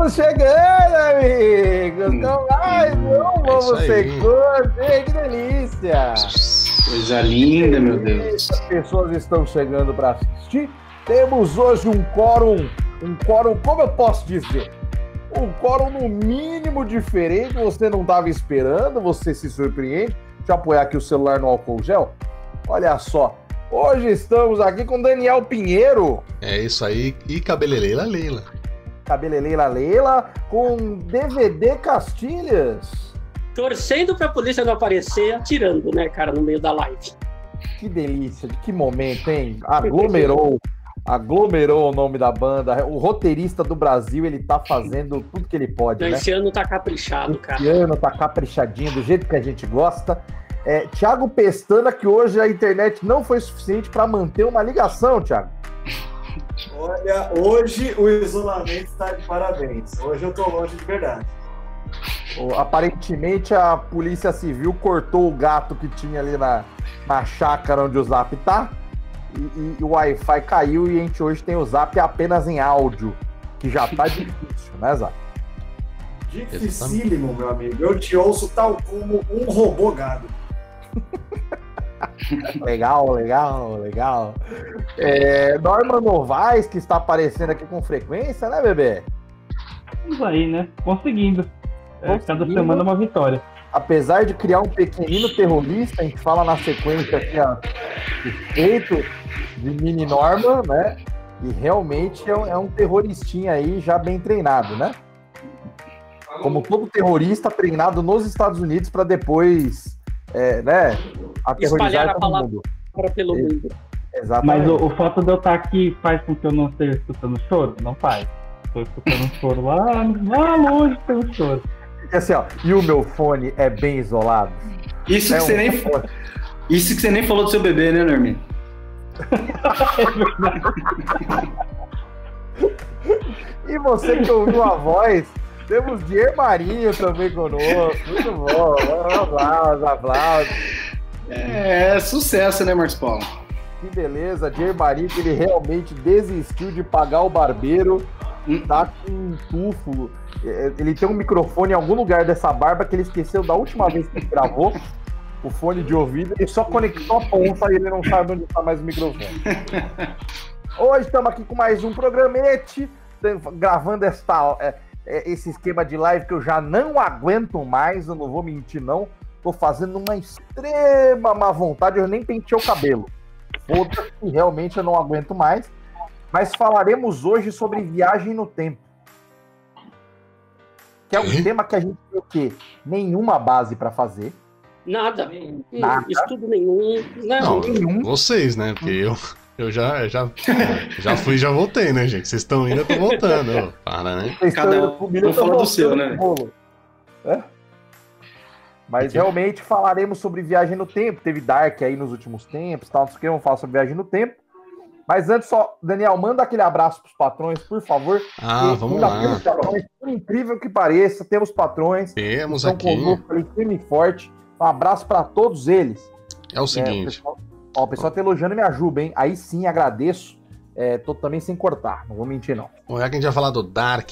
Estamos chegando, amigos, com mais um Vamos É aí. Segundo. Ei, Que delícia! Coisa linda, meu Deus. As pessoas estão chegando para assistir. Temos hoje um quórum, um quórum, como eu posso dizer? Um quórum no mínimo diferente, você não estava esperando, você se surpreende. Deixa eu apoiar aqui o celular no álcool gel. Olha só, hoje estamos aqui com Daniel Pinheiro, É isso aí. E cabeleleila Leila. Cabeleleila Leila, com DVD Castilhas. torcendo pra polícia não aparecer, atirando, né, cara, no meio da live. Que delícia, de que momento, hein? Aglomerou, aglomerou o nome da banda. O roteirista do Brasil, ele tá fazendo tudo que ele pode, né? Esse ano tá caprichado, cara. Esse ano tá caprichadinho, do jeito que a gente gosta. É, Tiago Pestana, que hoje a internet não foi suficiente para manter uma ligação, Tiago. Olha, hoje o isolamento está de parabéns. Hoje eu tô longe de verdade. Aparentemente a polícia civil cortou o gato que tinha ali na, na chácara onde o Zap tá. E, e- e o Wi-Fi caiu e a gente hoje tem o Zap apenas em áudio, que já tá difícil, né, Zap? Dificílimo, meu amigo. Eu te ouço tal como um robô gado. Legal, legal, legal. É, Norma Novaes, que está aparecendo aqui com frequência, né, bebê? Estamos aí, né? Conseguindo. É, cada Conseguindo. semana uma vitória. Apesar de criar um pequenino terrorista, a gente fala na sequência aqui, ó, respeito de mini Norma, né? E realmente é um, é um terroristinha aí já bem treinado, né? Como todo terrorista treinado nos Estados Unidos para depois, é, né? Espalhar Aterrorizar a todo palavra. mundo. Para pelo mundo. Exatamente. Mas o, o fato de eu estar aqui faz com que eu não esteja escutando choro? Não faz. Estou escutando choro lá, lá longe um choro. E assim, ó, e o meu fone é bem isolado. Isso É que, você um nem, fone. isso que você nem falou do seu bebê, né, Normin? E você que ouviu a voz, temos Dier Marinho também conosco. Muito bom. Aplausos, aplausos. É, sucesso, né, Marcos Paulo? Que beleza, Dier Marinho, que ele realmente desistiu de pagar o barbeiro. Tá com um tufo. É, Ele tem um microfone em algum lugar dessa barba que ele esqueceu da última vez que ele gravou. O fone de ouvido, ele só conectou a ponta e ele não sabe onde está mais o microfone. Hoje estamos aqui com mais um programete, gravando esta, é, é, esse esquema de live que eu já não aguento mais, eu não vou mentir não. Tô fazendo uma extrema má vontade, eu nem pentei o cabelo. Foda-se, realmente eu não aguento mais. Mas falaremos hoje sobre viagem no tempo. Que é um Quê? tema que a gente tem o quê? Nenhuma base para fazer. Nada. Nada. Estudo nenhum. Não. Não, Nenhum. vocês, né? Porque eu, eu já, já, já fui e já voltei, né, gente? Vocês estão indo, eu tô voltando. Para, né? Cada um fala do seu, né? É? Mas realmente falaremos sobre viagem no tempo. Teve Dark aí nos últimos tempos, tal, não sei o que, vamos falar sobre viagem no tempo. Mas antes só, Daniel, manda aquele abraço pros patrões, por favor. Ah, E vamos lá. patrões, por incrível que pareça, temos patrões. Temos aqui. conosco ali, firme e forte. Um abraço para todos eles. É o É, seguinte. pessoal, ó, o pessoal tá elogiando minha ajuda, hein? Aí sim, agradeço. É, tô também sem cortar, não vou mentir, não. Olha que a gente vai falar do Dark.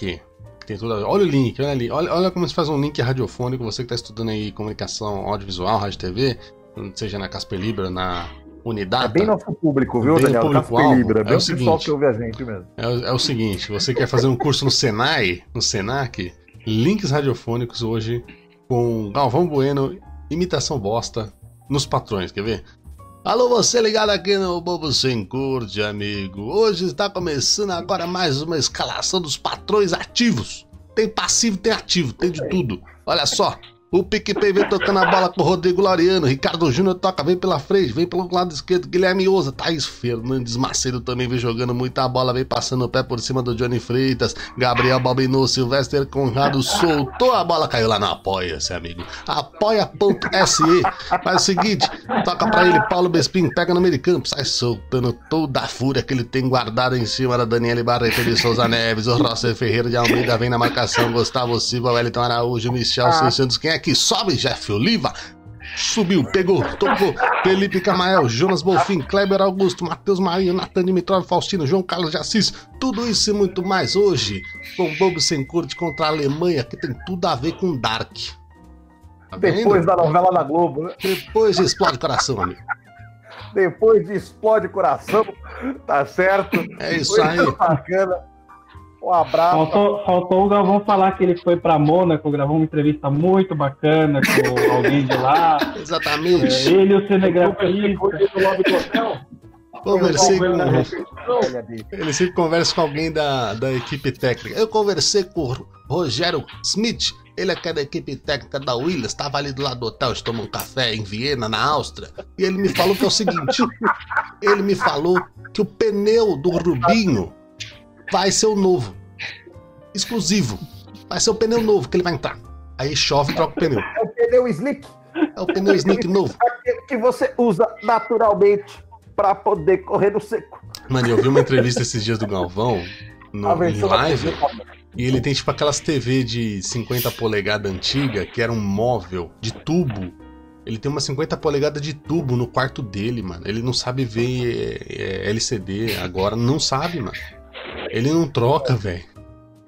Tem tudo. Olha o link, olha ali. Olha, olha como se faz um link radiofônico. Você que está estudando aí comunicação audiovisual, rádio TV, seja na Casper Libra, na Unidata. É bem nosso público, viu, Bem Daniel? o Casper. Libra, É bem o o pessoal seguinte. que ouve a gente mesmo. É, é o seguinte, você quer fazer um curso no Senai, no Senac, links radiofônicos hoje com Galvão Bueno, imitação bosta nos patrões, quer ver? Alô, você ligado aqui no Bobo Sem Curte, amigo. Hoje está começando agora mais uma escalação dos patrões ativos. Tem passivo, tem ativo, tem de tudo. Olha só, o PicPay vem tocando a bola com o Rodrigo Lariano, Ricardo Júnior toca, vem pela frente, vem pelo lado esquerdo, Guilherme Ouza, Thaís Fernandes Macedo também vem jogando muita bola, vem passando o pé por cima do Johnny Freitas, Gabriel Balbinô, Silvestre Conrado soltou a bola, caiu lá no Apoia-se, amigo. Apoia.se. Faz o seguinte, toca pra ele, Paulo Bespin, pega no meio de campo, sai soltando toda a fúria que ele tem guardada em cima da Daniele Barreto de Souza Neves, o Rosser Ferreira de Almeida vem na marcação, Gustavo Silva, Wellington Araújo, Michel Ah. Santos, quem é que sobe? Jeff Oliva. subiu, pegou, tocou. Felipe Camael, Jonas Bolfin, Kleber Augusto, Matheus Marinho, Natan Dimitrov, Faustino, João Carlos de Assis. Tudo isso e muito mais hoje com Bobo Sem Corte contra a Alemanha, que tem tudo a ver com Dark. Tá Depois da novela da Globo, né? Depois explode coração, amigo. Depois de Explode Coração, tá certo? É isso Foi aí. bacana. Um abraço. Faltou, faltou o Galvão falar que ele foi pra Mônaco, gravou uma entrevista muito bacana com alguém de lá. É, Exatamente. ele e o cinegrafista. Conversei com. Ele sempre conversa com alguém da, da equipe técnica. Eu conversei com o Rogério Smith, ele é que é da equipe técnica da Williams, estava ali do lado do hotel, a gente tomou um café em Viena, na Áustria, e ele me falou que é o seguinte: ele me falou que o pneu do Rubinho vai ser o novo, exclusivo. Vai ser o pneu novo que ele vai entrar. Aí chove e troca o pneu. É o pneu slick É o pneu sneak novo. aquele que você usa naturalmente para poder correr no seco. Mano, eu vi uma entrevista esses dias do Galvão no, A em live. E ele tem tipo aquelas TV de 50 polegadas antiga, que era um móvel de tubo. Ele tem uma 50 polegadas de tubo no quarto dele, mano. Ele não sabe ver é, é, LCD agora, não sabe, mano. Ele não troca, velho.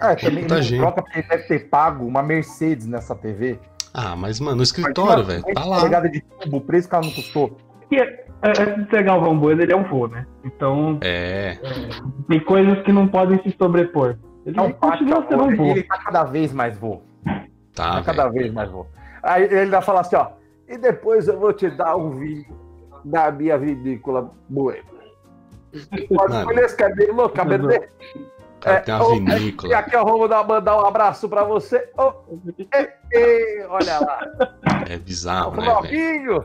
É, também Muita gente. troca porque ele deve ter pago uma Mercedes nessa TV. Ah, mas, mano, no escritório, velho, tá lá. Pegada de tubo, preço que ela não custou. E, é, antes de ser Galvão Bueno, ele é um vô, né? Então, É, tem coisas que não podem se sobrepor. Ele É um continua sendo um vô. ele tá cada vez mais vô. tá, Tá cada vez mais vô. Aí ele vai falar assim, ó. E depois eu vou te dar um vinho da minha vinícola Bueno. Pode escolher esse cabelo louco, cabelo dele. O cara É, tem uma ô, E vinícola. aqui eu vou dar, mandar um abraço pra você. E, olha lá. É bizarro, né, velho?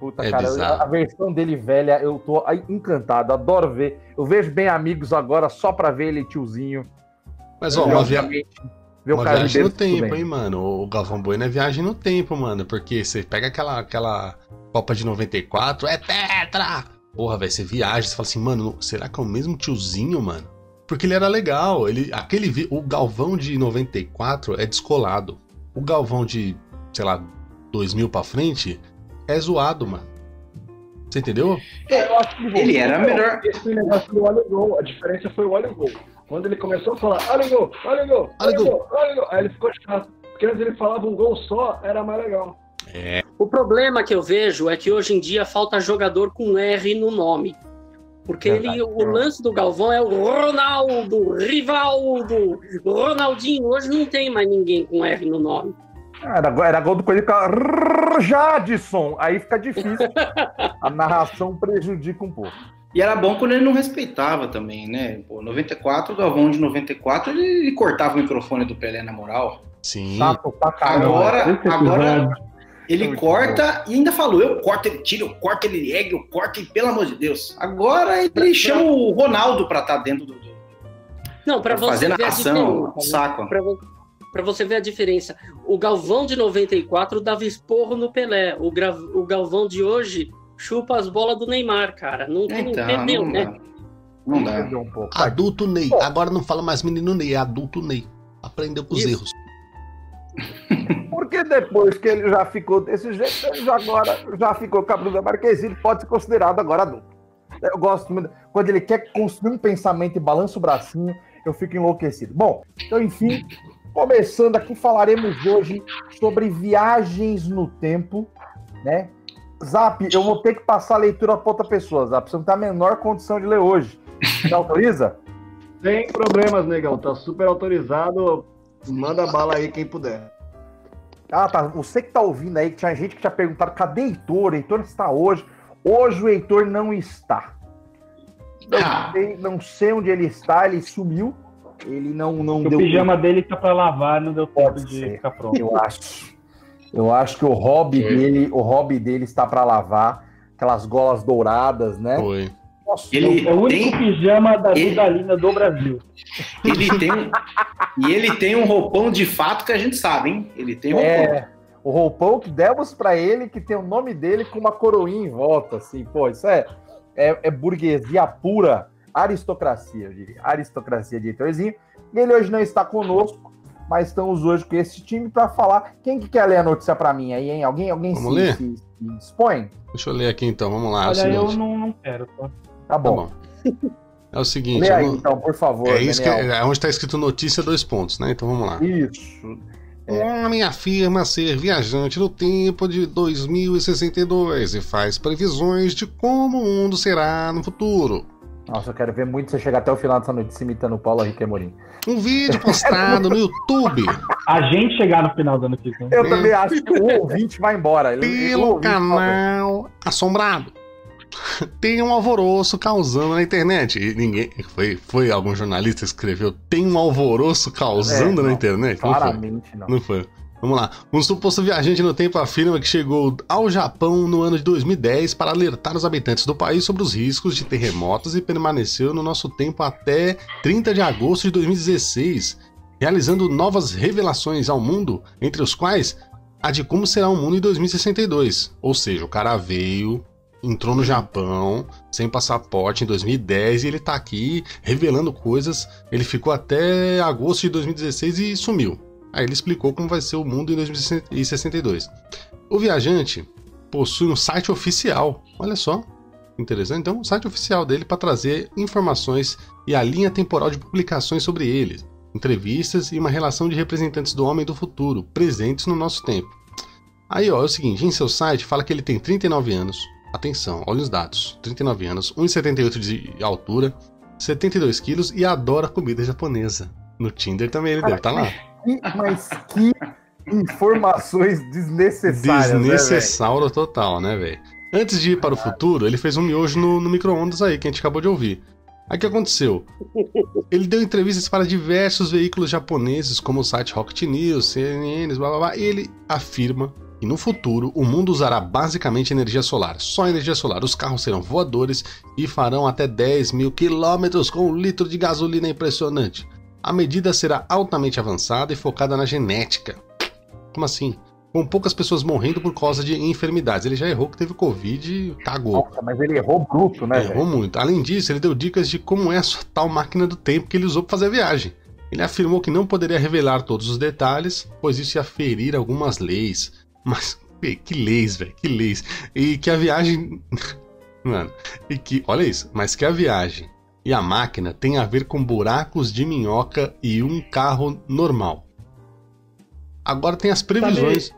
Puta, É cara, bizarro. a versão dele velha, eu tô encantado, adoro ver. Eu vejo bem amigos agora só pra ver ele tiozinho. Mas, ó, uma, via... Obviamente, ver uma viagem no tempo, hein, mano? O Galvão Bueno é viagem no tempo, mano. Porque você pega aquela, aquela Copa de 94, é tetra! Porra, velho, você viaja, você fala assim, mano, será que é o mesmo tiozinho, mano? Porque ele era legal. Ele, aquele, vi- o Galvão de 94 é descolado. O Galvão de, sei lá, 2000 pra frente é zoado, mano. Você entendeu? Eu acho que Ele era melhor. Esse negócio do olha o gol, a diferença foi o olha o gol. Quando ele começou a falar, olha o gol, olha o gol, Olha o o gol, olha o gol, aí ele ficou chato. Porque antes ele falava um gol só, era mais legal. É. O problema que eu vejo é que hoje em dia falta jogador com R no nome. Porque ele, o lance do Galvão é o Ronaldo, Rivaldo, Ronaldinho. Hoje não tem mais ninguém com R no nome. Era, era gol do Coelho que ficava Jadson. Aí fica difícil. A narração prejudica um pouco. E era bom quando ele não respeitava também, né? Pô, 94, o Galvão de 94, ele, ele cortava o microfone do Pelé na moral. Sim. Chato pra caramba. Agora, agora ele Muito corta e ainda falou: eu corto, ele tira, eu corto, ele ergue, eu corto, e pelo amor de Deus. Agora ele chama o Ronaldo pra estar dentro do. Não, para pra você fazer ver a narração, diferença. né? saco. Pra Pra você ver a diferença. O Galvão de 94 dava esporro no Pelé. O, gra- o Galvão de hoje chupa as bolas do Neymar, cara. Não, tem Então, perdeu, não né? dá. Não dá. Perdeu um pouco. Adulto Ney. Agora não fala mais menino Ney, é adulto Ney. Aprendeu com os Isso. erros. Porque depois que ele já ficou desse jeito, ele já agora já ficou com a Bruna Marquezine, pode ser considerado agora adulto. Eu gosto muito. Quando ele quer construir um pensamento e balança o bracinho, eu fico enlouquecido. Bom, então, enfim, começando aqui, falaremos hoje sobre viagens no tempo, né? Zap, eu vou ter que passar a leitura para outra pessoa, Zap. Você não tem a menor condição de ler hoje. Você autoriza? Sem problemas, negão, tá super autorizado. Manda bala aí quem puder. Ah, tá. Você que tá ouvindo aí, que tinha gente que tinha perguntado, cadê Heitor? Heitor está hoje. Hoje o Heitor não está. Não, Ah. sei, não sei onde ele está, ele sumiu. Ele não, não o deu pijama dele tá pra lavar, não deu tempo Pode de ser. ficar pronto. Eu acho. Eu acho que o hobby Foi. dele, o hobby dele está para lavar. Aquelas golas douradas, né? Foi. Nossa, Ele- É o único Tem- pijama da ele- Vidalina do Brasil. Ele tem e ele tem um roupão de fato que a gente sabe, hein? Ele tem um roupão. É, o roupão que demos para ele, que tem o nome dele com uma coroinha em volta, assim, pô, isso é, é, é burguesia pura, aristocracia, eu diria, aristocracia de Heitorzinho. E ele hoje não está conosco, mas estamos hoje com esse time para falar. Quem que quer ler a notícia para mim aí, hein? Alguém, alguém Vamos se, ler? se- se dispõe? Deixa eu ler aqui então, vamos lá. é Olha, eu seguinte. não, não quero. Tá? Tá Tá bom. bom. É o seguinte, Lê aí, não- então, por favor. é isso que Daniel. é onde está escrito notícia dois pontos, né? Então vamos lá. Isso. Um homem afirma ser viajante no tempo de 2062 e faz previsões de como o mundo será no futuro. Nossa, eu quero ver muito você chegar até o final dessa notícia imitando o Paulo Henrique Amorim. Um vídeo postado no YouTube A gente chegar no final da notícia. Eu Hum. também acho que o ouvinte vai embora. O pelo ouvinte canal Assombrado. Tem um alvoroço causando na internet. E ninguém. Foi, foi algum jornalista que escreveu: tem um alvoroço causando É, na não, internet? Não foi. Claramente não. Não foi. Vamos lá. Um suposto viajante no tempo afirma que chegou ao Japão no ano de 2010 para alertar os habitantes do país sobre os riscos de terremotos e permaneceu no nosso tempo até 30 de agosto de 2016, realizando novas revelações ao mundo, entre os quais a de como será o mundo em 2062. Ou seja, o cara veio, entrou no Japão sem passaporte em 2010 e ele tá aqui revelando coisas. Ele ficou até agosto de 2016 e sumiu. Aí ele explicou como vai ser o mundo em 2062. O viajante possui um site oficial. Olha só, interessante. Então, um site oficial dele para trazer informações e a linha temporal de publicações sobre ele, entrevistas e uma relação de representantes do homem do futuro presentes no nosso tempo. Aí, ó, é o seguinte, em seu site fala que ele tem 39 anos. Atenção, olha os dados. 39 anos, 1,78 de altura, 72 quilos e adora comida japonesa. No Tinder também ele deve estar lá. Que- Mas que informações desnecessárias. né, Desnecessauro total, né, velho? Antes de ir para o futuro, ele fez um miojo no, no micro-ondas aí, que a gente acabou de ouvir. Aí o que aconteceu? Ele deu entrevistas para diversos veículos japoneses, como o site Rocket News, CNN, blá blá blá, e ele afirma que no futuro o mundo usará basicamente energia solar, só energia solar. Os carros serão voadores e farão até 10 mil quilômetros com um litro de gasolina impressionante. A medida será altamente avançada e focada na genética. Como assim? Com poucas pessoas morrendo por causa de enfermidades. Ele já errou que teve Covid e cagou. Nossa, mas ele errou bruto, né, Errou velho? muito. Além disso, ele deu dicas de como é a sua tal máquina do tempo que ele usou para fazer a viagem. Ele afirmou que não poderia revelar todos os detalhes, pois isso ia ferir algumas leis. Mas, que leis, velho, que leis. E que a viagem. Mano, e que. Olha isso, mas que a viagem e a máquina tem a ver com buracos de minhoca e um carro normal. Agora tem as previsões.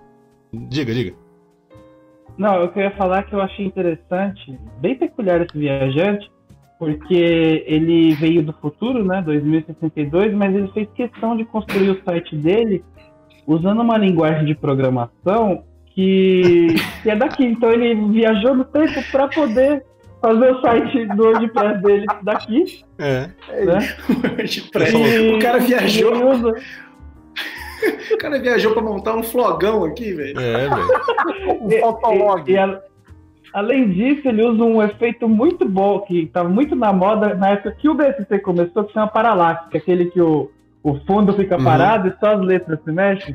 Diga, diga. Não, eu queria falar que eu achei interessante, bem peculiar esse viajante, porque ele veio do futuro, né, 2062, mas ele fez questão de construir o site dele usando uma linguagem de programação que, que é daqui. Então ele viajou no tempo para poder fazer o site do WordPress dele daqui, É. né? o cara E viajou, ele usa- o cara viajou pra montar um flogão aqui, velho. É, velho. O Fotolog. E, e a- além disso, ele usa um efeito muito bom, que estava muito na moda na época que o BSC começou, que chama Parallax, que é aquele que o, o fundo fica Uhum. parado e só as letras se mexem.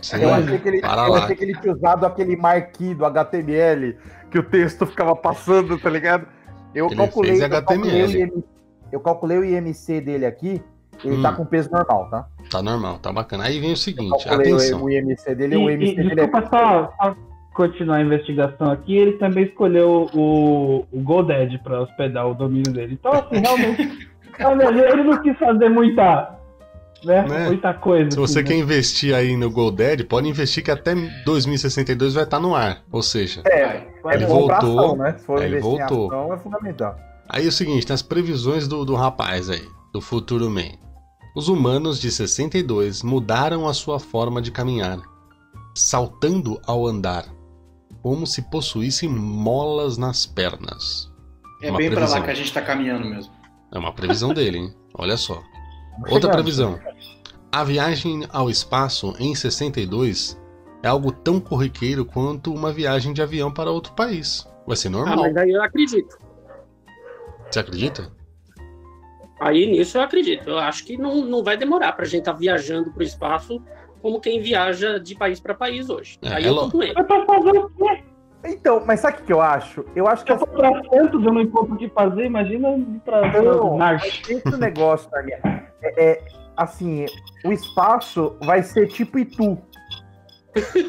Sim, Eu achei, que ele, eu achei que ele tinha usado aquele marquee do HTML, que o texto ficava passando, tá ligado? Eu Ele calculei, fez eu calculei, o eu calculei o IMC dele aqui, ele Hum. tá com peso normal, tá? Tá normal, tá bacana. Aí vem o Eu seguinte, calculei o- atenção. o IMC dele, E, o e, IMC dele é... desculpa só, só continuar a investigação aqui, ele também escolheu o, o GoDaddy para hospedar o domínio dele. Então, assim, realmente, realmente, ele não quis fazer muita, né, Né? muita coisa. Se você assim, quer né? investir aí no GoDaddy, pode investir que até 2062 vai estar no ar. Ou seja, É, é Ele pra voltou, ação, né? Se for aí ele voltou. em ação, é fundamental. aí é o seguinte, tem as previsões do, do rapaz aí, do futuro man. Os humanos de 62 mudaram a sua forma de caminhar, saltando ao andar, como se possuíssem molas nas pernas. É Uma bem pra previsão. lá que a gente tá caminhando mesmo. É uma previsão dele, hein? Olha só. Outra previsão. A viagem ao espaço em 62 é algo tão corriqueiro quanto uma viagem de avião para outro país. Vai ser Ah, normal. mas aí eu acredito. Você acredita? Aí nisso eu acredito. Eu acho que não, não vai demorar pra gente estar viajando pro espaço como quem viaja de país para país hoje. É, aí é eu tô com ele. Fazer o quê? Então, mas sabe o que que eu acho? Eu acho que eu for pra Santos, eu não encontro o que fazer, imagina ir pra Não, Marte. Esse negócio, Tânia, é, é, assim, o espaço vai ser tipo Itu.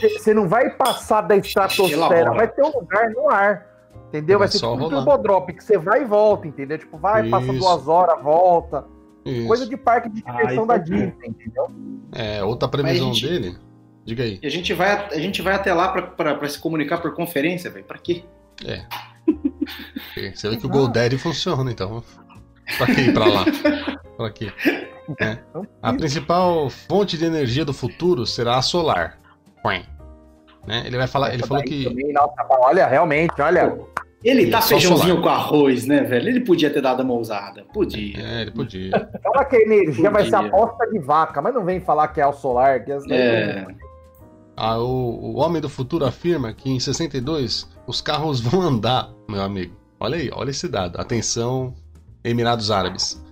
Você não vai passar da estratosfera, vai ter um lugar no ar. Entendeu? Vai Vai ser tipo um rolar. turbodrop, que você vai e volta, entendeu? Tipo, vai, passa Isso. duas horas, volta. Isso. Coisa de parque de Ah, diversão isso da é. Disney, entendeu? É, outra previsão gente- dele. Diga aí. E a gente vai, a gente vai até lá pra, pra, pra se comunicar por conferência, velho. Pra quê? Você vê que o GoDaddy funciona, então. Pra que ir pra lá? Pra quê? É. A principal fonte de energia do futuro será a solar. Né? Ele vai falar, ele Essa falou que. também, nossa, olha, realmente, olha. Ele tá Só feijãozinho solar. com arroz, né, velho? Ele podia ter dado uma ousada. Podia. É, ele podia. Fala que a energia vai ser Podia. aposta de vaca, mas não vem falar que é o solar, que as É. Ah, o, o Homem do Futuro afirma que em 62 os carros vão andar, meu amigo. Olha aí, olha esse dado. Atenção, Emirados Árabes.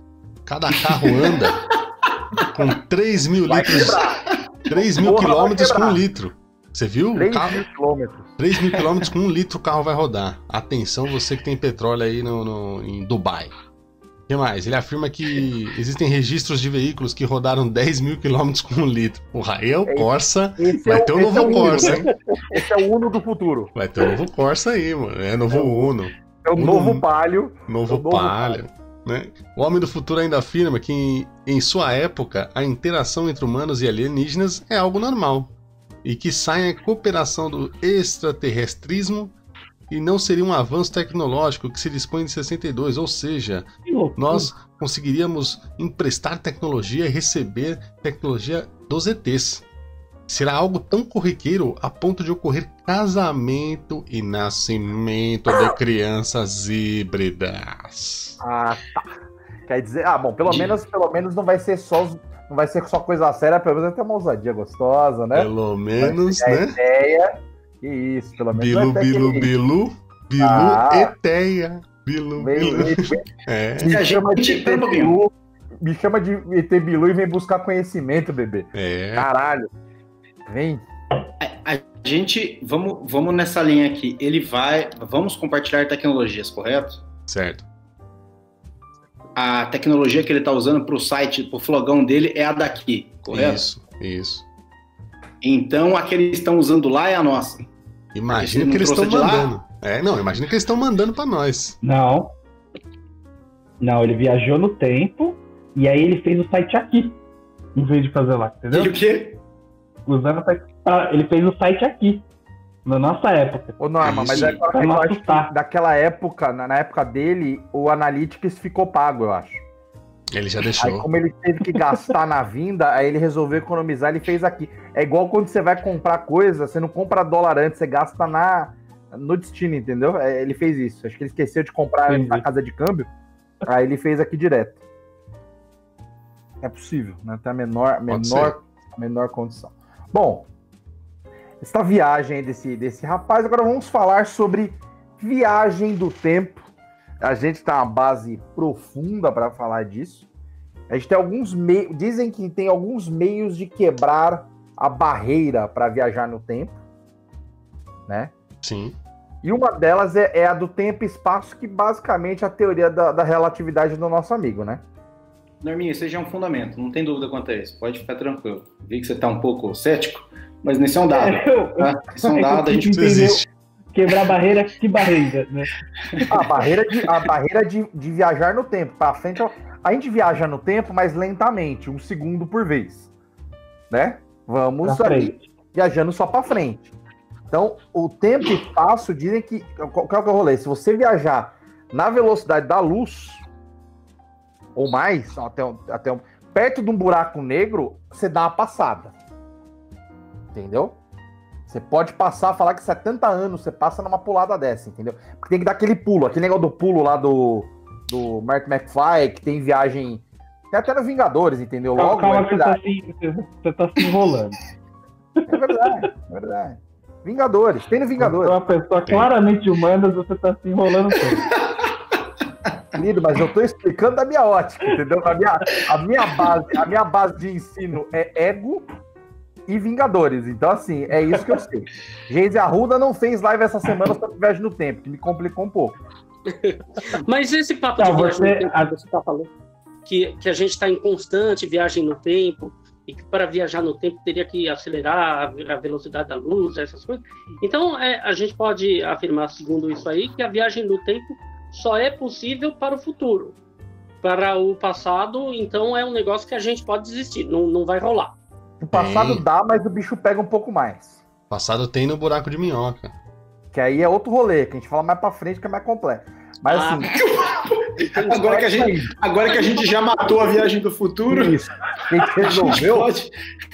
Cada carro anda com 3 mil vai litros. quebrar. 3 mil Porra, quilômetros com um litro. Você viu? O 3 carro, mil quilômetros. 3 mil quilômetros com um litro o carro vai rodar. Atenção, você que tem petróleo aí no, no- em Dubai. O que mais? Ele afirma que existem registros de veículos que rodaram 10 mil quilômetros com um litro. Porra, aí é o É. Corsa. Esse Vai é o- ter um novo é o Uno, Corsa, né? hein? Esse é o Uno do futuro. Vai ter um novo Corsa aí, mano. É novo Uno. É o Uno. novo Palio. Novo O novo Palio. Né? O Homem do Futuro ainda afirma que, em, em sua época, a interação entre humanos e alienígenas é algo normal. E que sai a cooperação do extraterrestrismo e não seria um avanço tecnológico que se dispõe de 62, ou seja, nós conseguiríamos emprestar tecnologia e receber tecnologia dos ETs. Será algo tão corriqueiro a ponto de ocorrer casamento e nascimento de crianças híbridas. Ah, tá. Quer dizer, ah, bom, pelo menos, pelo menos não vai ser só não vai ser só coisa séria, pelo menos vai ter uma ousadia gostosa, né? Pelo menos, né? ideia. Que isso, pelo menos Bilu, bilu, aquele- bilu, bilu, Ah. eteia. Bilu, bilu. vem- É, Me chama de. Bilu, me chama de ET Bilu e vem buscar conhecimento, bebê. é. Caralho. Vem. A gente, vamos, vamos nessa linha aqui. Ele vai, vamos compartilhar tecnologias, correto? Certo. A tecnologia que ele tá usando pro site, pro flogão dele é a daqui, correto? Isso, isso. Então a que eles estão usando lá é a nossa. Imagina que eles não estão de lá? mandando. É, não, imagina que eles estão mandando pra nós. Não. Não, ele viajou no tempo e aí ele fez o site aqui. Em vez de fazer lá, entendeu? E o quê? Usando o site. Ah, ele fez o site aqui. Na nossa época. Ô, Norma, mas é, Pra eu acho que daquela época, na, na época dele, o Analytics ficou pago, eu acho. Ele já Aí, deixou. como ele teve que gastar na vinda, aí ele resolveu economizar, ele fez aqui. É igual quando você vai comprar coisa, você não compra dólar antes, você gasta na, no destino, entendeu? É, ele fez isso. Acho que ele esqueceu de comprar Entendi. na casa de câmbio, aí ele fez aqui direto. É possível, né? Tem a menor, Pode menor, menor condição. Bom, essa viagem desse, desse rapaz, agora vamos falar sobre viagem do tempo. A gente tem uma base profunda para falar disso. A gente tem alguns meios. Dizem que tem alguns meios de quebrar a barreira para viajar no tempo, né? Sim. E uma delas é, é a do tempo e espaço, que basicamente é a teoria da, da relatividade do nosso amigo, né? Norminha, isso aí já é um fundamento, não tem dúvida quanto a isso. Pode ficar tranquilo. Vi que você tá um pouco cético, mas nesse é um dado. É, eu- Tá? Isso é um dado, a gente existe. Quebrar barreira, que barreira, né? A barreira de, a barreira de, de viajar no tempo. Para frente, a gente viaja no tempo, mas lentamente, um segundo por vez, né? Vamos Pra ali frente. viajando só para frente. Então, o tempo e espaço dizem que. Qual, qual que é o rolê? Se você viajar na velocidade da luz, ou mais, até, um- até um- perto de um buraco negro, você dá uma passada. Entendeu? Você pode passar, falar que 70 anos você passa numa pulada dessa, entendeu? Porque tem que dar aquele pulo, aquele negócio do pulo lá do, do Mark McFly, que tem viagem. Tem até no Vingadores, entendeu? Logo, Calma, é que você tá, verdade. se, você tá se enrolando. É verdade, é verdade. Vingadores, tem no Você é Vingadores. uma pessoa claramente humana, você tá se enrolando todo. Querido, mas eu tô explicando da minha ótica, entendeu? A minha, a minha, base, a minha base de ensino é ego e Vingadores. Então, assim, é isso que eu sei. Geise Arruda não fez live essa semana sobre viagem no tempo, que me complicou um pouco. Mas esse papo Não, de viagem você- no tempo que você tá falando. que, que a gente está em constante viagem no tempo, e que para viajar no tempo teria que acelerar a velocidade da luz, essas coisas. Então, é, a gente pode afirmar, segundo isso aí, que a viagem no tempo só é possível para o futuro. Para o passado, então, é um negócio que a gente pode desistir, não, não vai rolar. O passado Tem. dá, mas o bicho pega um pouco mais. Passado tem no buraco de minhoca. Que aí é outro rolê, que a gente fala mais pra frente, que é mais completo. Mas Ah, assim, Agora que, a gente, agora que a gente já matou a viagem do futuro, isso. A gente a gente resolveu, pode.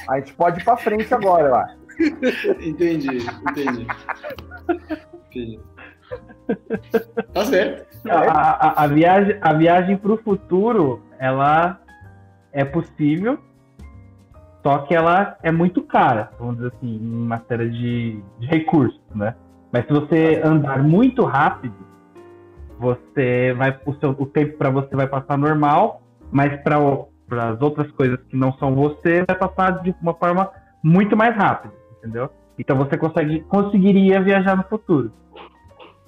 a gente pode ir pra frente agora, lá. Entendi, entendi. Entendi. Tá certo. A, a, a viagem, a viagem para o futuro, ela é possível, só que ela é muito cara, vamos dizer assim, em matéria de, de recursos, né? Mas se você andar muito rápido, você vai o, seu, o tempo para você vai passar normal, mas para as outras coisas que não são você vai passar de uma forma muito mais rápida, entendeu? Então você consegue, conseguiria viajar no futuro.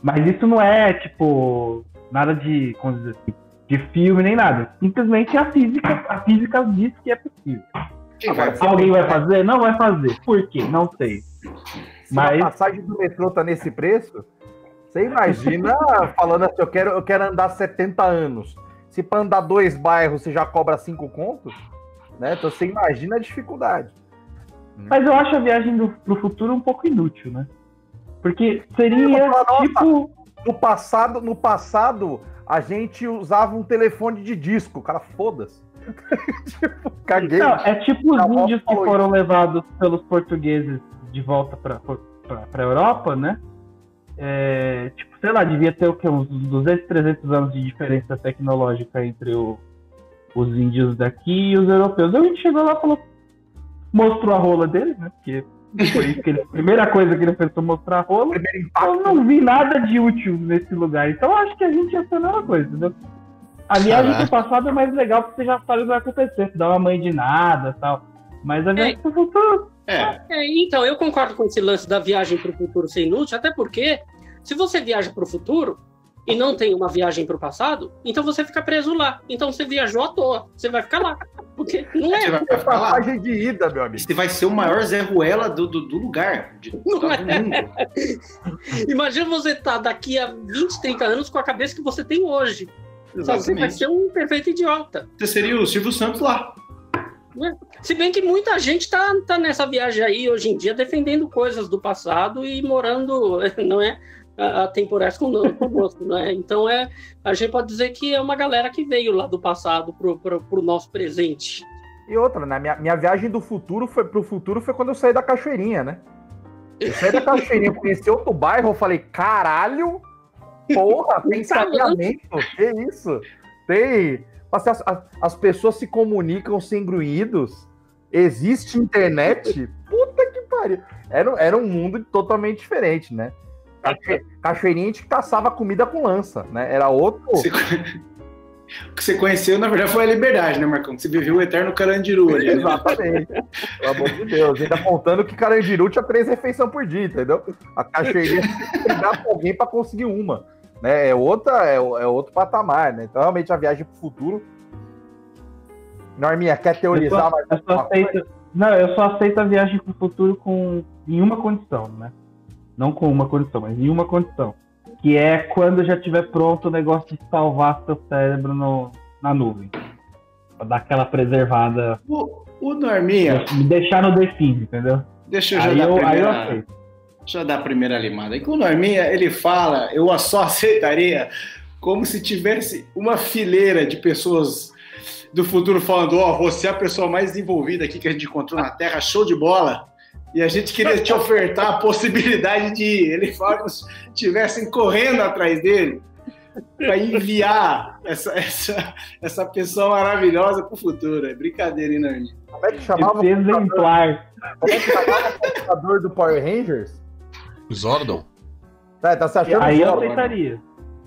Mas isso não é, tipo, nada de, como dizer assim, de filme nem nada. Simplesmente a física, a física diz que é possível. Vai? Alguém vai fazer? Não vai fazer. Por quê? Não sei. Se Mas- a passagem do metrô tá nesse preço, você imagina falando assim, eu quero, eu quero andar 70 anos. Se para andar dois bairros você já cobra cinco contos, né? Então você imagina a dificuldade. Mas eu acho a viagem do, pro futuro um pouco inútil, né? Porque seria tipo. No passado, no passado, a gente usava um telefone de disco, cara, foda-se. tipo, caguei. Não, é tipo os avó índios que foram levados pelos portugueses de volta pra, pra Europa, né? É, tipo, sei lá, devia ter o quê? Uns 200, 300 anos de diferença tecnológica entre o- os índios daqui e os europeus. A gente chegou lá e falou, mostrou a rola dele, né? Porque foi isso que ele, a primeira coisa que ele fez foi mostrar a rola. Primeiro Eu não vi nada de útil nesse lugar. Então eu acho que a gente ia ser a mesma coisa, entendeu? A viagem Caraca. pro passado é mais legal porque você já sabe o que vai acontecer, você dá uma mãe de nada e tal. Mas a viagem pro futuro. É, É, então, eu concordo com esse lance da viagem para o futuro ser inútil, até porque se você viaja para o futuro e não tem uma viagem para o passado, então você fica preso lá. Então você viajou à toa, você vai ficar lá. Porque não você é. vai É ficar lá. passagem de ida, meu amigo. Você vai ser o maior Zé Ruela do, do, do lugar, de, do mundo. Imagina você estar daqui a 20, 30 anos com a cabeça que você tem hoje. Sabe? Você vai Exatamente. ser um perfeito idiota. Você seria o Silvio Santos lá. Se bem que muita gente tá, tá nessa viagem aí hoje em dia defendendo coisas do passado e morando, não é? A- Atemporais con- conosco, não é? Então é, a gente pode dizer que é uma galera que veio lá do passado pro, pro, pro nosso presente. E outra, né? Minha, minha viagem do futuro foi pro futuro foi quando eu saí da cachoeirinha, né? Eu saí da cachoeirinha, conheci outro bairro, eu falei, caralho, porra, tem saneamento, que isso? Tem. As, as, as pessoas se comunicam sem gruídos, existe internet, puta que pariu. Era, era um mundo totalmente diferente, né? Cacho- Cachoeirinha a gente caçava comida com lança, né? Era outro. Você- O que você conheceu, na verdade, foi a liberdade, né, Marcão? Você viveu o eterno Carandiru ali. né? Exatamente. Pelo amor de Deus. Ainda contando que Carandiru tinha três refeições por dia, entendeu? A cachoeirinha tem que pra alguém pra conseguir uma. Né? É, outra, é, é outro patamar, né? Então, realmente, a viagem pro futuro. Norminha, quer teorizar mais Eu só alguma coisa? aceito, não, eu só aceito a viagem pro futuro com em uma condição, né? Não com uma condição, mas em uma condição. Que é quando já estiver pronto o negócio de salvar seu cérebro no, na nuvem. Pra dar aquela preservada. O, o Norminha, Me deixar no The Sims, entendeu? deixa eu já Aí dar a eu, aí eu primeira... aceito. Deixa eu dar a primeira limada. E com o Norminha, ele fala, eu só aceitaria como se tivesse uma fileira de pessoas do futuro falando, ó, você é a pessoa mais desenvolvida aqui que a gente encontrou na Terra, show de bola. E a gente queria te ofertar a possibilidade de ir. Ele fala como se estivessem correndo atrás dele para enviar essa, essa, essa pessoa maravilhosa para o futuro. É brincadeira, hein, Norminha? Como é que chamava, o computador- Exemplar. como é que chamava o computador do Power Rangers? Zordon? Tá, tá se achando Aí eu foda, né?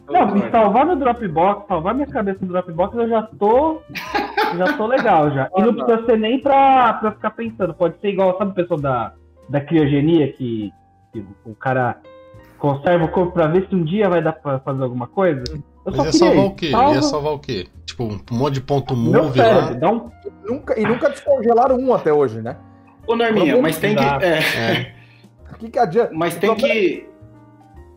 Não, me salvar no Dropbox, salvar minha cabeça no Dropbox, eu já tô. Já tô legal já. E não precisa ser nem pra, pra ficar pensando. Pode ser igual, sabe o pessoal da, da criogenia que, que o cara conserva o corpo pra ver se um dia vai dar pra fazer alguma coisa? Eu Mas só ia queria salvar o quê? Salva- Ia salvar o quê? Tipo, um monte de ponto move lá. cérebro, um. Nunca, e nunca descongelaram um até hoje, né? Ô, Norminha, mas tem que. É, É. O que, que adianta? mas tem problema- que.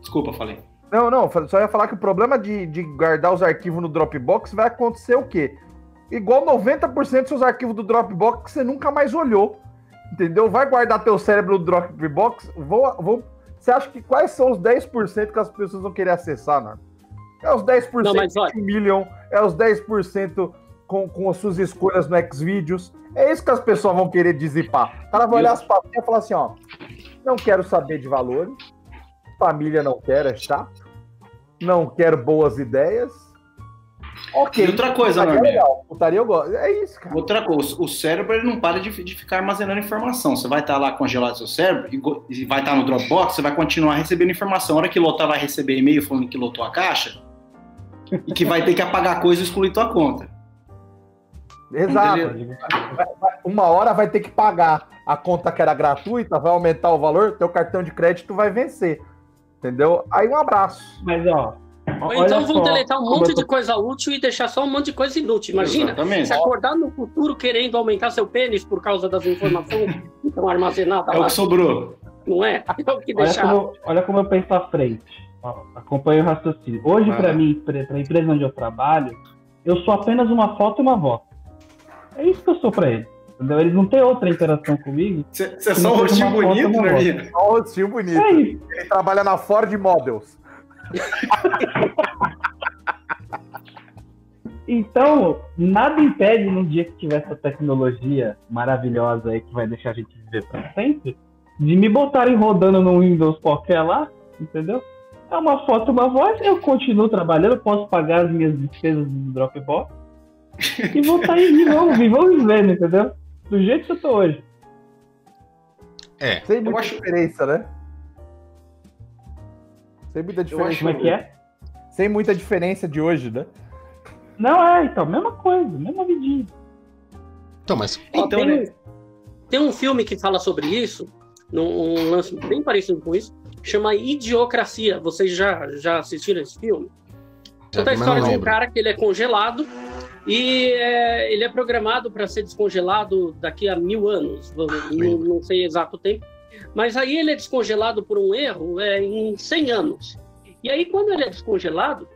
Desculpa, falei. Não, não, só ia falar que o problema de, de guardar os arquivos no Dropbox vai acontecer o quê? Igual 90% dos seus arquivos do Dropbox que você nunca mais olhou. Entendeu? Vai guardar teu cérebro no Dropbox. Vou, vou, você acha que quais são os 10% que as pessoas vão querer acessar, né? É os 10% Não, mas olha- de Million, é os 10% com, com as suas escolhas no Xvideos. É isso que as pessoas vão querer dizipar. O cara vai olhar as papinhas e falar assim, ó. Não quero saber de valores. Família não quero, é chato. Não quero boas ideias. Ok. E outra coisa, Putaria é legal. Putaria eu gosto. É isso, cara. Outra coisa, o cérebro ele não para de, de ficar armazenando informação. Você vai estar lá congelado seu cérebro e, vai estar no Dropbox, você vai continuar recebendo informação. A hora que lotar vai receber e-mail falando que lotou a caixa e que vai ter que apagar coisa e excluir tua conta. Exato. Uma hora vai ter que pagar a conta que era gratuita, vai aumentar o valor, teu cartão de crédito vai vencer. Entendeu? Aí um abraço. Mas, ó. Ou então vão deletar um monte tô- de coisa útil e deixar só um monte de coisa inútil. Imagina, Exatamente. se acordar no futuro querendo aumentar seu pênis por causa das informações que estão armazenadas É o lá, que sobrou. não é? É o que Olha deixar. como, olha como eu penso à frente. Ó, acompanha o raciocínio. Hoje, Vai para mim, para a empresa onde eu trabalho, eu sou apenas uma foto e uma voz. É isso que eu sou para eles. Entendeu? Eles não têm outra interação comigo. Você é só um rostinho bonito, Norminha? Só um rostinho bonito. É isso. Ele trabalha na Ford Models. Então, nada impede no dia que tiver essa tecnologia maravilhosa aí que vai deixar a gente viver para sempre, de me botarem rodando no Windows qualquer lá, entendeu? É uma foto, uma voz, eu continuo trabalhando, posso pagar as minhas despesas do Dropbox e vou estar aí de novo, e vou vivendo, entendeu? Do jeito que eu tô hoje. É. Sem muita acho- diferença, né? Sem muita diferença. acho- Como é que é? Sem muita diferença de hoje, né? Não, é, então, mesma coisa, mesma vidinha. Então, mas Então, tem, né? tem um filme que fala sobre isso, num um lance bem parecido com isso, chama Idiocracia. Vocês já, já assistiram esse filme? Conta a história de um cara que ele é congelado e é, ele é programado para ser descongelado daqui a mil anos. Não, não sei exato tempo. Mas aí ele é descongelado por um erro é, em 100 anos. E aí, quando ele é descongelado,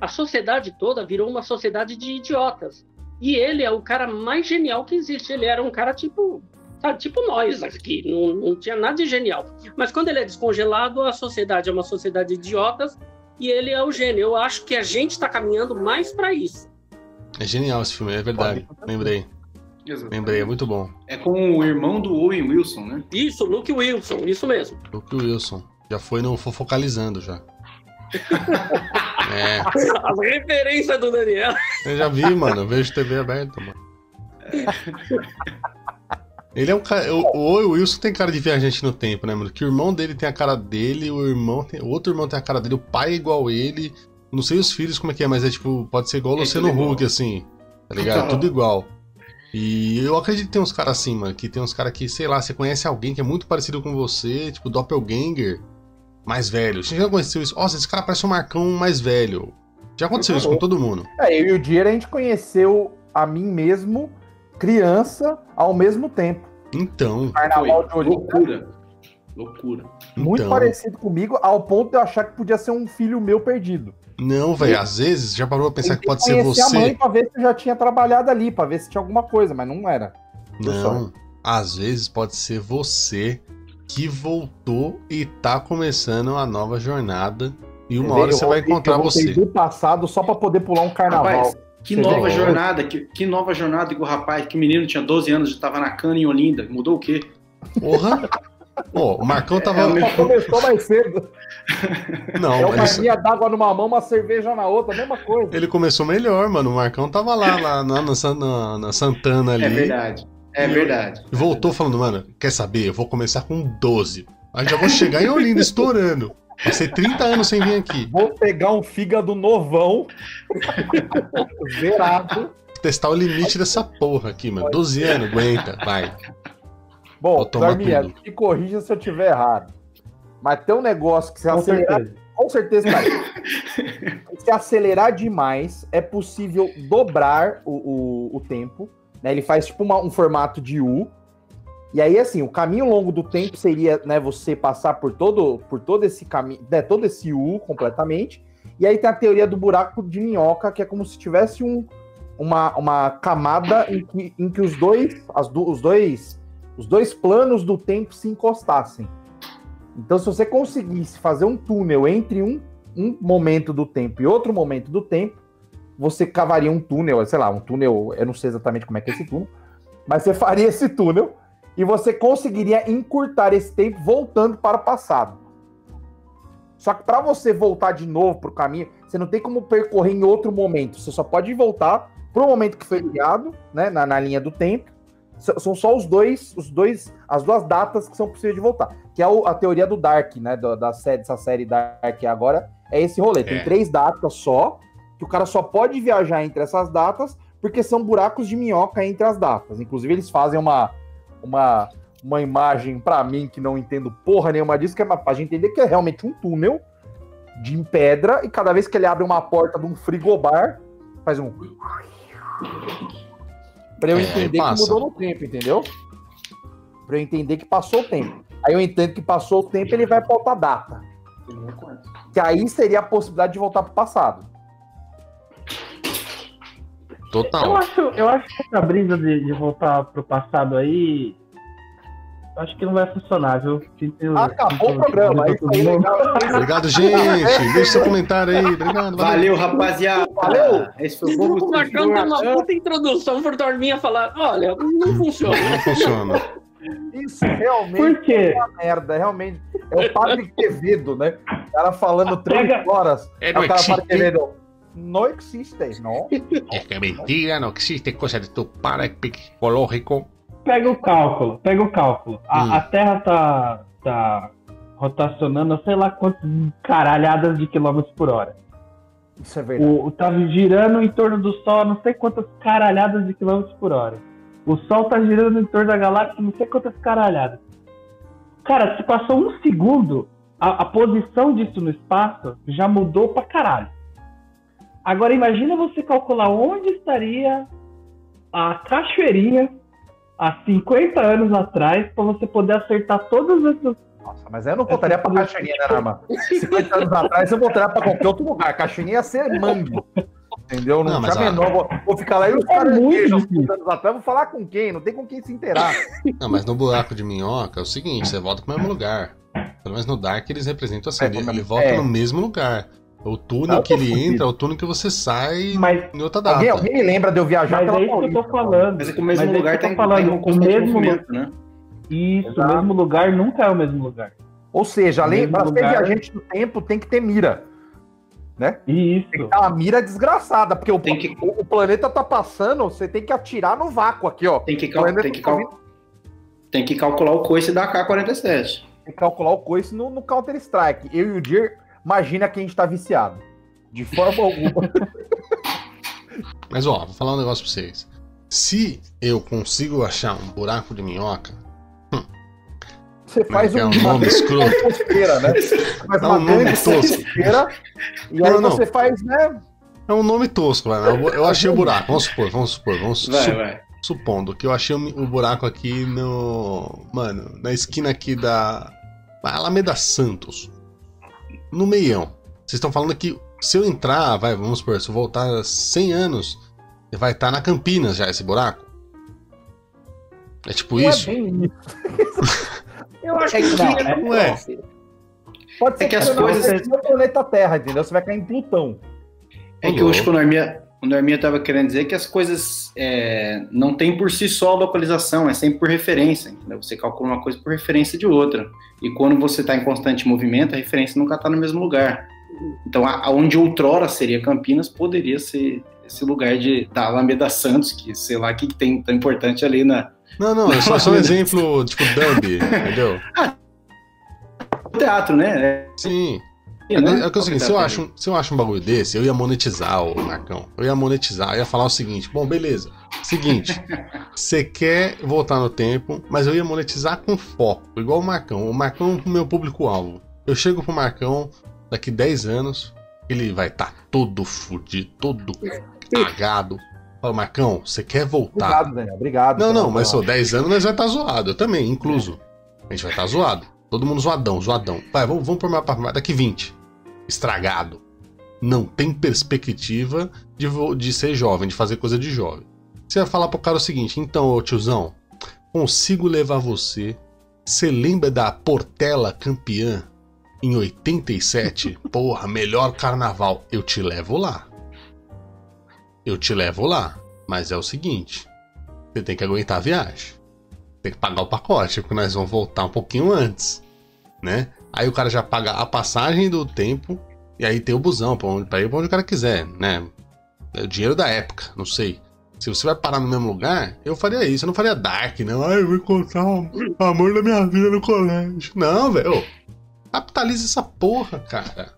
a sociedade toda virou uma sociedade de idiotas. E ele é o cara mais genial que existe. Ele era um cara tipo. sabe, tipo nós aqui, não, não tinha nada de genial. Mas quando ele é descongelado, a sociedade é uma sociedade de idiotas e ele é o gênio. Eu acho que a gente está caminhando mais para isso. É genial esse filme, é verdade. Lembrei, lembrei, é muito bom. É com o irmão do Owen Wilson, né? Isso, Luke Wilson, isso mesmo. Luke Wilson. Já foi no Fofocalizando já. é, A referência do Daniel. eu já vi, mano. Eu vejo TV aberta, mano. Ele é um cara. O, o Owen Wilson tem cara de viajante no tempo, né, mano? Que o irmão dele tem a cara dele, o irmão tem. O outro irmão tem a cara dele, o pai é igual ele. Não sei os filhos como é que é, mas é tipo, pode ser igual o É Luciano. Huck, assim. Tá ligado? Tudo igual. E eu acredito que tem uns caras assim, mano, que tem uns caras que, sei lá, você conhece alguém que é muito parecido com você, tipo Doppelganger, mais velho. Você já conheceu isso? Nossa, esse cara parece um Marcão mais velho. Já aconteceu isso com todo mundo. É, eu e o Dier a gente conheceu a mim mesmo, criança, ao mesmo tempo. Então, Carnaval de. Olinda, Loucura. Loucura. muito então. parecido comigo, ao ponto de eu achar que podia ser um filho meu perdido. Não, velho, às vezes já parou pra pensar que pode ser conhecer a mãe você. pra ver se eu já tinha trabalhado ali, pra ver se tinha alguma coisa, mas não era. Não, às vezes pode ser você que voltou e tá começando uma nova jornada. E uma hora Eu você vai encontrar eu você. do passado só pra poder pular um carnaval. Rapaz, que Você nova vê? jornada, que, que nova jornada que o rapaz, que menino tinha 12 anos, já tava na cana em Olinda. Mudou o quê? Porra! Ó, o Marcão tava. É, Só começou mais cedo. Não, É uma ele, linha d'água numa mão, uma cerveja na outra, a mesma coisa. ele começou melhor, mano. O Marcão tava lá, lá na, na na- na Santana ali. É verdade. É verdade. E voltou falando, mano, quer saber? Eu vou começar com 12. Aí já vou chegar em Olinda estourando. Passei 30 anos sem vir aqui. Vou pegar um fígado novão, zerado. Testar o limite dessa porra aqui, mano. 12 anos, aguenta, vai. Bom, tudo. me corrija se eu tiver errado. Mas tem um negócio que você Com acelerar, certeza. com certeza, cara. Se acelerar demais, é possível dobrar o, o, o tempo. Né? Ele faz tipo uma- um formato de U. E aí, assim, o caminho longo do tempo seria né, você passar por todo, por todo esse caminho, né, todo esse U completamente. E aí tem a teoria do buraco de minhoca, que é como se tivesse um, uma, uma camada em que, em que os dois, as du- os dois, os dois planos do tempo se encostassem. Então, se você conseguisse fazer um túnel entre um, um momento do tempo e outro momento do tempo, você cavaria um túnel, sei lá, um túnel, eu não sei exatamente como é que é esse túnel, mas você faria esse túnel e você conseguiria encurtar esse tempo voltando para o passado. Só que para você voltar de novo para o caminho, você não tem como percorrer em outro momento. Você só pode voltar para o momento que foi criado, né, na, na linha do tempo. São só os dois, os dois, as duas datas que são possíveis de voltar. Que é o- a teoria do Dark, né, da, da série, dessa série Dark agora. É esse rolê. Tem É. três datas só, que o cara só pode viajar entre essas datas, porque são buracos de minhoca entre as datas. Inclusive, eles fazem uma, uma, uma imagem pra mim que não entendo porra nenhuma disso, que é uma- pra gente entender que é realmente um túnel de pedra e cada vez que ele abre uma porta de um frigobar, faz um. Pra eu É, entender que mudou no tempo, entendeu? Pra eu entender que passou o tempo. Aí eu entendo que passou o tempo ele vai pra outra data. Que aí seria a possibilidade de voltar pro passado. Eu Total. acho, eu acho que essa brisa de, de voltar pro passado aí. Acho que não vai funcionar, viu? Sinto- Acabou o programa. É aí. Obrigado, gente. Deixa seu comentário aí. Obrigado. Valeu, rapaziada. Valeu. Esse foi o Bobo O Marcão deu uma puta introdução pro Dorminha falar: olha, não funciona. Não funciona. Isso realmente Por quê? uma merda, realmente. É o Padre Quevedo, né? O cara falando três Pega- horas. É, não o cara Padre existe. Quevedo. Não existe, não. Es que mentira, no existe cosa de tu psicológico. Pega o cálculo, pega o cálculo. A, Hum. a Terra tá, tá rotacionando a sei lá quantas caralhadas de quilômetros por hora. Isso é verdade. O, o tá girando em torno do Sol a não sei quantas caralhadas de quilômetros por hora. O Sol tá girando em torno da galáxia a não sei quantas caralhadas. Cara, se passou um segundo, a, a posição disso no espaço já mudou pra caralho. Agora imagina você calcular onde estaria a cachoeirinha há 50 anos atrás pra você poder acertar todas essas Nossa, mas eu não voltaria pra Caixinha, né, Narma? 50 anos atrás eu voltaria pra qualquer outro lugar. Caixinha ia ser mangue. Entendeu? Não, Não, mas tinha a- menor. Vou, vou ficar lá e os É caras muito beijam difícil. 50 anos atrás. Vou falar com quem? Não tem com quem se inteirar. Não, mas no buraco de minhoca é o seguinte, você volta pro mesmo lugar. Pelo menos no Dark eles representam assim, É, ele, ele volta é. no mesmo lugar. O túnel Ah, que ele fudido. entra é o túnel que você sai Mas, em outra data. Alguém, alguém me lembra de eu viajar mas pela é isso que eu Paulista, tô falando. Mas é que o mesmo Mas é lugar isso que tem, eu tô falando, tem um o mesmo- movimento, né? Isso, Exato. o mesmo lugar nunca é o mesmo lugar. Ou seja, além para ser viajante do tempo, tem que ter mira. Tem que Isso. ter uma mira desgraçada, porque o, que- o, o planeta tá passando, você tem que atirar no vácuo aqui, ó. Tem que, cal- tem que, tá cal- vindo- tem que calcular o coice da K-47. tem que calcular o coice no, no Counter-Strike. Eu e o Dir, imagina que a gente tá viciado. De forma alguma. Mas ó, vou falar um negócio pra vocês. Se eu consigo achar um buraco de minhoca, Você faz é que é um, um uma nome escroto. composteira, né? Você faz Dá uma um nome tosco. e aí Não, não. você faz, né? é um nome tosco, vai, eu, eu achei o buraco. Vamos supor, vamos supor, vamos Vai, su- vai. supondo que eu achei o, o buraco aqui no. Mano, na esquina aqui da. Alameda Santos. No meião. Vocês estão falando que se eu entrar, vai, vamos supor, se eu voltar 100 anos, vai estar na Campinas já esse buraco? É tipo Não isso? é bem isso. Eu acho É que que não, não, é ué. próximo. Pode ser É que as você não coisas- no planeta Terra, entendeu? Você vai cair em Plutão. É que eu acho que o Norminha, o Norminha tava querendo dizer que as coisas é, não tem por si só localização, é sempre por referência. entendeu? Você calcula uma coisa por referência de outra. E quando você está em constante movimento, a referência nunca está no mesmo lugar. Então, a- aonde outrora seria Campinas, poderia ser esse lugar de, da Alameda Santos, que sei lá o que tem tão importante ali na, Não, não, é só, só um exemplo, tipo, Dumb, entendeu? no teatro, né? É, Sim. É, É, né? é que é o seguinte, se eu, acho, um- se eu acho um bagulho desse, eu ia monetizar o Marcão. Eu ia monetizar, eu ia falar o seguinte: bom, beleza. Seguinte, você quer voltar no tempo, mas eu ia monetizar com foco, igual o Marcão. O Marcão é o meu público-alvo. Eu chego pro Marcão, daqui 10 anos, ele vai estar todo fudido, todo cagado. Fala, Marcão, você quer voltar? Obrigado, Daniel. Obrigado. Não, não, mas só 10 anos nós vai estar zoado. Eu também, incluso. A gente vai estar zoado. Todo mundo zoadão, zoadão. Vai, vamos, vamos uma parte. Daqui 20. Estragado. Não tem perspectiva de, de ser jovem, de fazer coisa de jovem. Você vai falar pro cara o seguinte: então, ô tiozão, consigo levar você. Você lembra da Portela campeã em 87? Porra, melhor carnaval. Eu te levo lá. Eu te levo lá. Mas é o seguinte: você tem que aguentar a viagem. Tem que pagar o pacote, porque nós vamos voltar um pouquinho antes, né? Aí o cara já paga a passagem do tempo e aí tem o busão pra, onde, pra ir pra onde o cara quiser, né? É o dinheiro da época, não sei. Se você vai parar no mesmo lugar, eu faria isso. Eu não faria Dark, não. Ai, eu vou encontrar o amor da minha vida no colégio. Não, velho. Capitaliza essa porra, cara.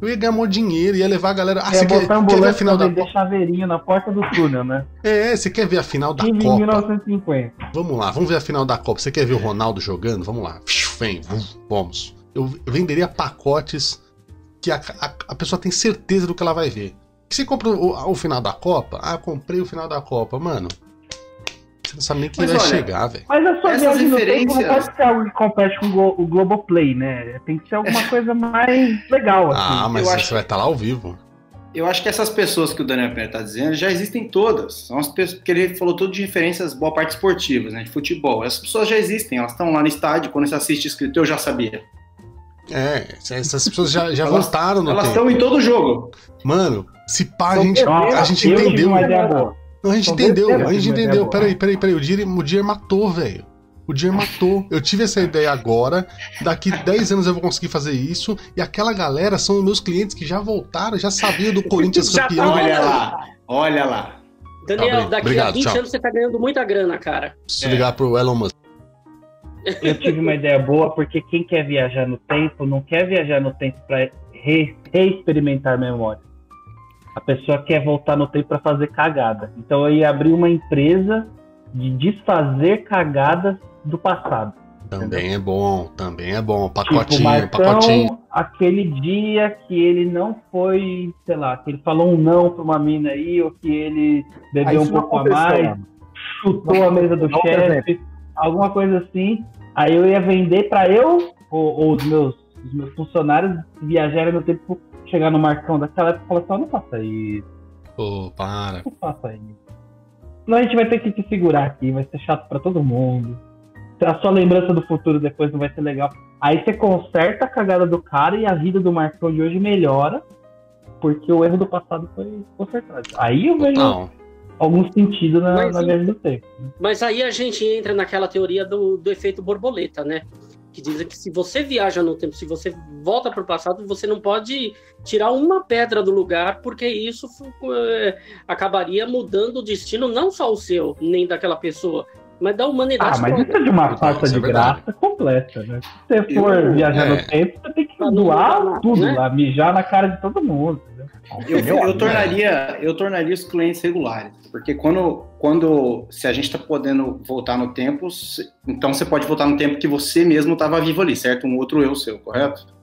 Eu ia ganhar mó dinheiro, ia levar a galera. Ah, é você quer, botar quer ver a final da vender chaveirinho na porta do túnel, né? É, você quer ver a final da Copa? 1950. Vamos lá, vamos ver a final da Copa. Você quer ver o Ronaldo jogando? Vamos lá. Vem, vamos. Eu venderia pacotes que a, a- a pessoa tem certeza do que ela vai ver. Você compra o, o final da Copa? Ah, comprei o final da Copa. Mano, você não sabe nem que Mas vai olha, chegar, velho. Mas a sua Essas viagem tempo não referências- pode ser algo que compete com o o Globoplay, né? Tem que ser alguma coisa mais legal, assim. Ah, mas eu você acho- vai estar lá ao vivo. Eu acho que essas pessoas que o Daniel Pena está dizendo já existem todas. São as pessoas, porque ele falou tudo de referências, boa parte esportivas, né? De futebol. Essas pessoas já existem, elas estão lá no estádio. Quando você assiste escrito, eu já sabia. É, essas pessoas já, já Elas- voltaram no Elas estão em todo jogo. Mano, se pá, a gente, a gente entendeu. Não, a gente entendeu, a gente entendeu. Peraí, peraí, peraí. O Dier, o Dier matou, velho. O Dier matou. Eu tive essa ideia agora. Daqui 10 anos eu vou conseguir fazer isso. E aquela galera são os meus clientes que já voltaram, já sabiam do Corinthians campeão. tá Olha lá, olha lá. Daniel, Tá, daqui obrigado, a 20 tchau. anos você tá ganhando muita grana, cara. Preciso ligar pro Elon Musk. Eu tive uma ideia boa porque quem quer viajar no tempo não quer viajar no tempo para re- reexperimentar memória. A pessoa quer voltar no tempo para fazer cagada. Então eu ia abrir uma empresa de desfazer cagadas do passado. Também é bom, também é bom. tipo, Pacotinho, Marcão, pacotinho. aquele dia que ele não foi, sei lá, que ele falou um não pra uma mina aí, ou que ele Ah, bebeu um isso não pouco a mais, chutou a mesa do Não, chefe, alguma coisa assim. Aí eu ia vender pra eu ou, ou os, meus, os meus funcionários viajarem no tempo, chegar no Marcão daquela época e falar assim, "Ó, não faça isso, Pô, para. não faça isso. Senão a gente vai ter que te segurar aqui, vai ser chato pra todo mundo. A sua lembrança do futuro depois não vai ser legal. Aí você conserta a cagada do cara e a vida do Marcão de hoje melhora, porque o erro do passado foi consertado. Aí eu vejo Total. algum sentido na, Mas na viagem do tempo. Mas aí a gente entra naquela teoria do, do efeito borboleta, né? Que dizem que se você viaja no tempo, se você volta para o passado, você não pode tirar uma pedra do lugar, porque isso eh, acabaria mudando o destino, não só o seu, nem daquela pessoa, mas da humanidade Ah, mas isso é de uma Não, falta é de verdade. graça completa, né? Se você for Eu- viajar é. no tempo, você tem que doar tudo né? lá, mijar na cara de todo mundo. Eu, eu tornaria, eu tornaria os clientes regulares, porque quando, quando se a gente está podendo voltar no tempo, então você pode voltar no tempo que você mesmo estava vivo ali, certo? Um outro eu seu, correto?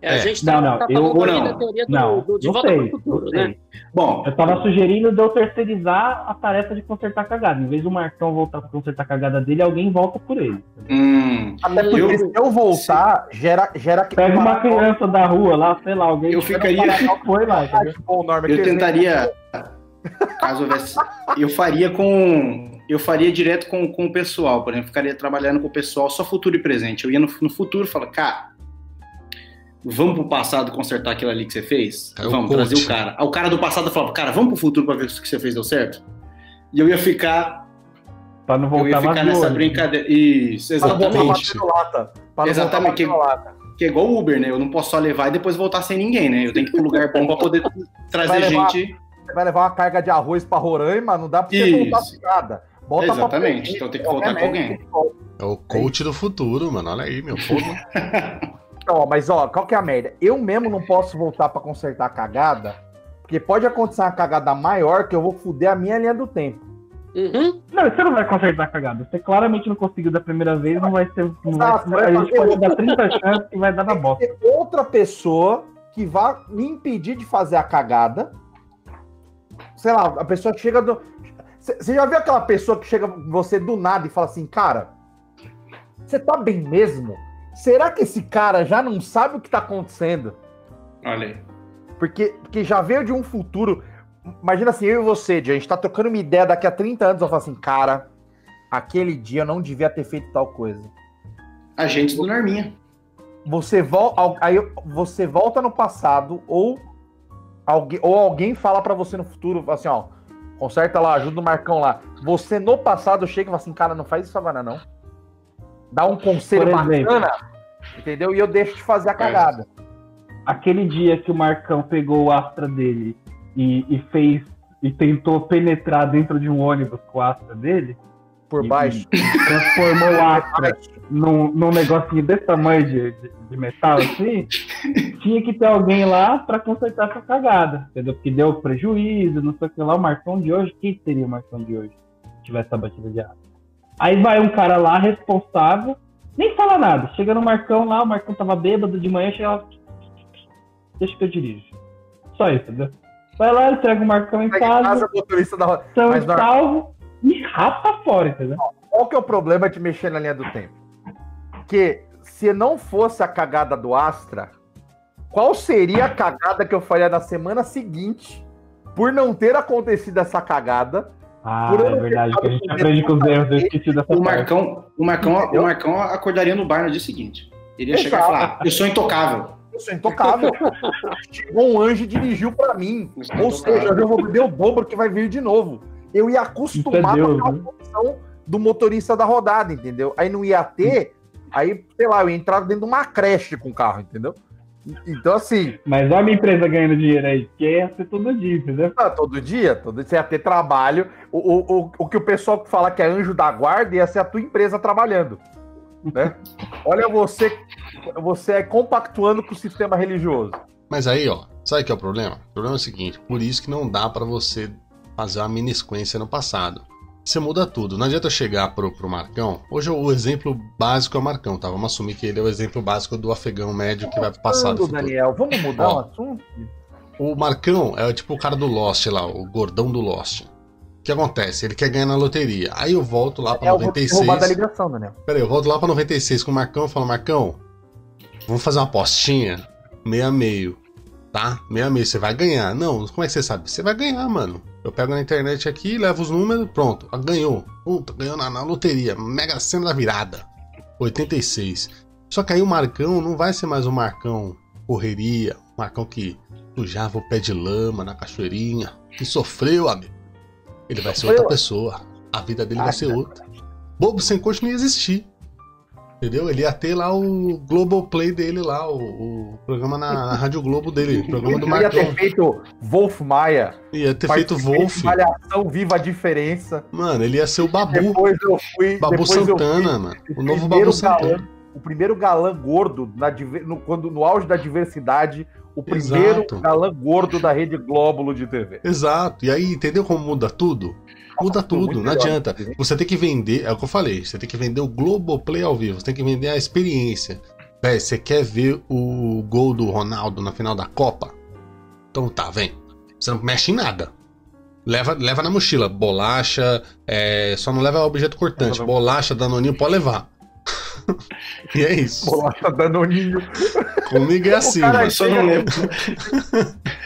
É, a É. gente Não, tá, não, tá eu- falando ou aqui não. da teoria do, Não, do- de não volta sei, para futuro, não né? Bom, Eu tava sugerindo de eu terceirizar a tarefa de consertar a cagada. Em vez do Marcão voltar pra consertar a cagada dele, alguém volta por ele. hum, Até porque Eu- se eu voltar, gera, gera Pega uma criança da rua lá, sei lá, alguém Eu que ficaria- não foi lá, entendeu? Bom, Norma, eu tentaria, caso houvesse, eu faria com, eu faria direto com, com o pessoal, por exemplo, ficaria trabalhando com o pessoal só futuro e presente. Eu ia no, no futuro e falar, cara, vamos pro passado consertar aquilo ali que você fez? É o vamos coach. trazer o cara. Aí o cara do passado falava, cara, vamos pro futuro pra ver se o que você fez deu certo? E eu ia ficar, Pra não eu ia voltar ficar nessa brincadeira. Isso, não voltar exatamente. batendo lata. Para não Exatamente. voltar batendo lata. Que é igual o Uber, né? Eu não posso só levar e depois voltar sem ninguém, né? Eu tenho que ir pro lugar bom pra poder trazer levar- gente. Você vai levar uma carga de arroz pra Roraima, não dá pra você Isso. voltar sem nada. Bota pra Exatamente, frente, então tem que voltar com obviamente. É o coach do futuro, mano. Olha aí, meu porra. Então, ó, mas ó, qual que é a merda? Eu mesmo não posso voltar pra consertar a cagada, porque pode acontecer uma cagada maior que eu vou fuder a minha linha do tempo. Uhum. Não, você não vai consertar a cagada. Você claramente não conseguiu da primeira vez, não vai ser. Não vai, Exato, vai a gente fazer pode dar 30 chances que vai dar na bosta. outra pessoa que vá me impedir de fazer a cagada. Sei lá, a pessoa que chega do. Você já viu aquela pessoa que chega você do nada e fala assim, cara, você tá bem mesmo? Será que esse cara já não sabe o que tá acontecendo? Olha aí. Porque, porque já veio de um futuro. Imagina assim, eu e você, a gente tá trocando uma ideia daqui a 30 anos, eu falo assim, cara, aquele dia eu não devia ter feito tal coisa. Agentes do Norminha. você volta aí você volta no passado ou alguém ou alguém fala pra você no futuro assim ó conserta lá ajuda o Marcão lá você no passado chega e fala assim cara não faz isso agora não dá um conselho bacana entendeu e eu deixo de fazer a cagada Aquele dia que o Marcão pegou o Astra dele e, e fez. E tentou penetrar dentro de um ônibus com o Astra dele, por E- baixo transformou o Astra num, num negocinho desse tamanho de, de, de metal assim, tinha que ter alguém lá pra consertar essa cagada, entendeu? Porque deu prejuízo, não sei o que lá. O Marcão de hoje, quem seria o Marcão de hoje? Se tivesse essa batida de Astra. Aí vai um cara lá, responsável, nem fala nada. Chega no Marcão lá, o Marcão tava bêbado de manhã, chega lá, deixa que eu dirijo. Só isso, entendeu? Vai lá, entrega o Marcão em casa, casa, motorista da roda. são Mas, salvo e rapa fora, entendeu? qual que é o problema de mexer na linha do tempo que se não fosse a cagada do Astra qual seria a cagada que eu faria na semana seguinte por não ter acontecido essa cagada Ah, é verdade, que a gente aprende com os erros, eu esqueci dessa O parte. Marcão, o Marcão, o Marcão acordaria no bar no dia seguinte. Ele ia chegar e Exato. falar: Eu sou intocável. Eu sou intocável. Chegou um anjo e dirigiu pra mim. Eu Ou seja, eu vou beber o dobro que vai vir de novo. Eu ia acostumar é Deus, com a né? função do motorista da rodada, entendeu? Aí não ia ter, aí, sei lá, eu ia entrar dentro de uma creche com o carro, entendeu? Então, assim, Mas olha a minha empresa ganhando dinheiro aí, que ia ser todo dia, entendeu? ah, todo dia, todo dia você ia ter trabalho. O, o, o, o que o pessoal fala que é anjo da guarda ia ser a tua empresa trabalhando. Né? Olha você, você é compactuando com o sistema religioso. Mas aí, ó, sabe que é o problema? O problema é o seguinte, por isso que não dá pra você fazer uma mini sequência no passado. Você muda tudo. Não adianta eu chegar pro, pro Marcão. Hoje o exemplo básico é o Marcão, tá? Vamos assumir que ele é o exemplo básico do afegão médio que vai Ando, futuro. Daniel, vamos mudar Ó. o assunto? O Marcão é tipo o cara do Lost lá, o gordão do Lost. O que acontece? Ele quer ganhar na loteria. Aí eu volto lá pra É, eu vou te 96. roubar da ligação, Daniel. Peraí, eu volto lá pra 96 com o Marcão e falo, Marcão, vamos fazer uma apostinha? Meia meio, tá? Meia meio, você vai ganhar. Não, como é que você sabe? Você vai ganhar, mano. Eu pego na internet aqui, levo os números, pronto. Ah, Ganhou. Puta, ganhou na, na loteria. Mega cena da virada. 86. Só que aí o Marcão não vai ser mais um Marcão correria, um Marcão que sujava o pé de lama na cachoeirinha, que sofreu, amigo. Ele vai ser outra pessoa. A vida dele vai Ah, ser outra. Bobo sem não ia existir. Entendeu? Ele ia ter lá o Globoplay dele lá, o, o programa na, Rádio Globo dele, o programa do ia ter feito Wolf Maia. Ia ter feito Wolf. Malhação Viva a Diferença. Mano, ele ia ser o Babu. Depois eu fui. Babu eu fui Santana, mano. O novo Babu Santana. galã, o primeiro galã gordo na, no, quando, no auge da diversidade. O primeiro Exato. galã gordo da Rede Glóbulo de TV. Exato. E aí, entendeu como muda tudo? Muda tudo, não adianta. Você tem que vender, é o que eu falei, você tem que vender o Globoplay ao vivo, você tem que vender a experiência. Véi, você quer ver o gol do Ronaldo na final da Copa? Então tá, vem. Você não mexe em nada. Leva, leva na mochila, bolacha, é, só não leva objeto cortante. Bolacha, danoninho, pode levar. e é isso. Bolacha Danoninho. Comigo é assim, cara mano. Só não leva,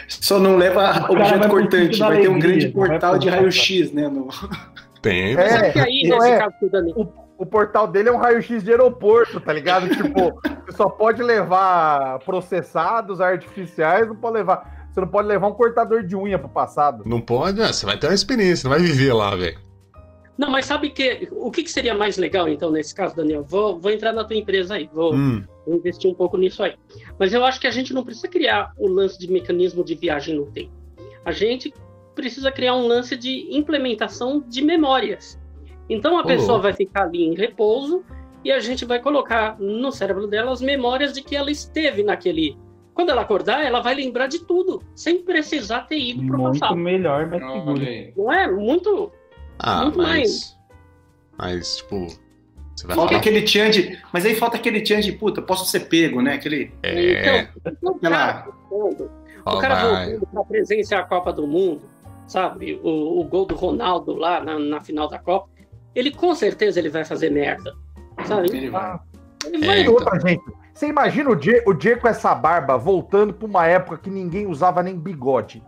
só não leva objeto cortante. Vai ter um alegria, grande portal de raio-x, né? no- Tem, É, aí, nesse é. caso do Daniel, O portal dele é um raio-x de aeroporto, tá ligado? Tipo, você só pode levar processados artificiais, não pode levar. Você não pode levar um cortador de unha pro passado. Não pode, ah, você vai ter uma experiência, não vai viver lá, velho. Não, mas sabe que o que, que seria mais legal, então, nesse caso, Daniel? Vou, vou entrar na tua empresa aí, vou, Hum, vou investir um pouco nisso aí. Mas eu acho que a gente não precisa criar o lance de mecanismo de viagem no tempo. A gente precisa criar um lance de implementação de memórias. Então a Ô, pessoa vai ficar ali em repouso e a gente vai colocar no cérebro dela as memórias de que ela esteve naquele. Quando ela acordar, ela vai lembrar de tudo, sem precisar ter ido para o Muito passado. melhor, mas Olha seguro. Não é muito Ah, Muito mas. Mas, tipo. Você vai Falta falar. aquele tchan de. Mas aí falta aquele tchan de puta, posso ser pego, né? Aquele. É, Então, cara, o cara voltando para presenciar a Copa do Mundo, sabe? O, o gol do Ronaldo lá na, na final da Copa, ele com certeza ele vai fazer merda, sabe? Ele vai. Ele É, vai E então. outra, gente. Você imagina o Jay, o Jay com essa barba voltando pra uma época que ninguém usava nem bigode.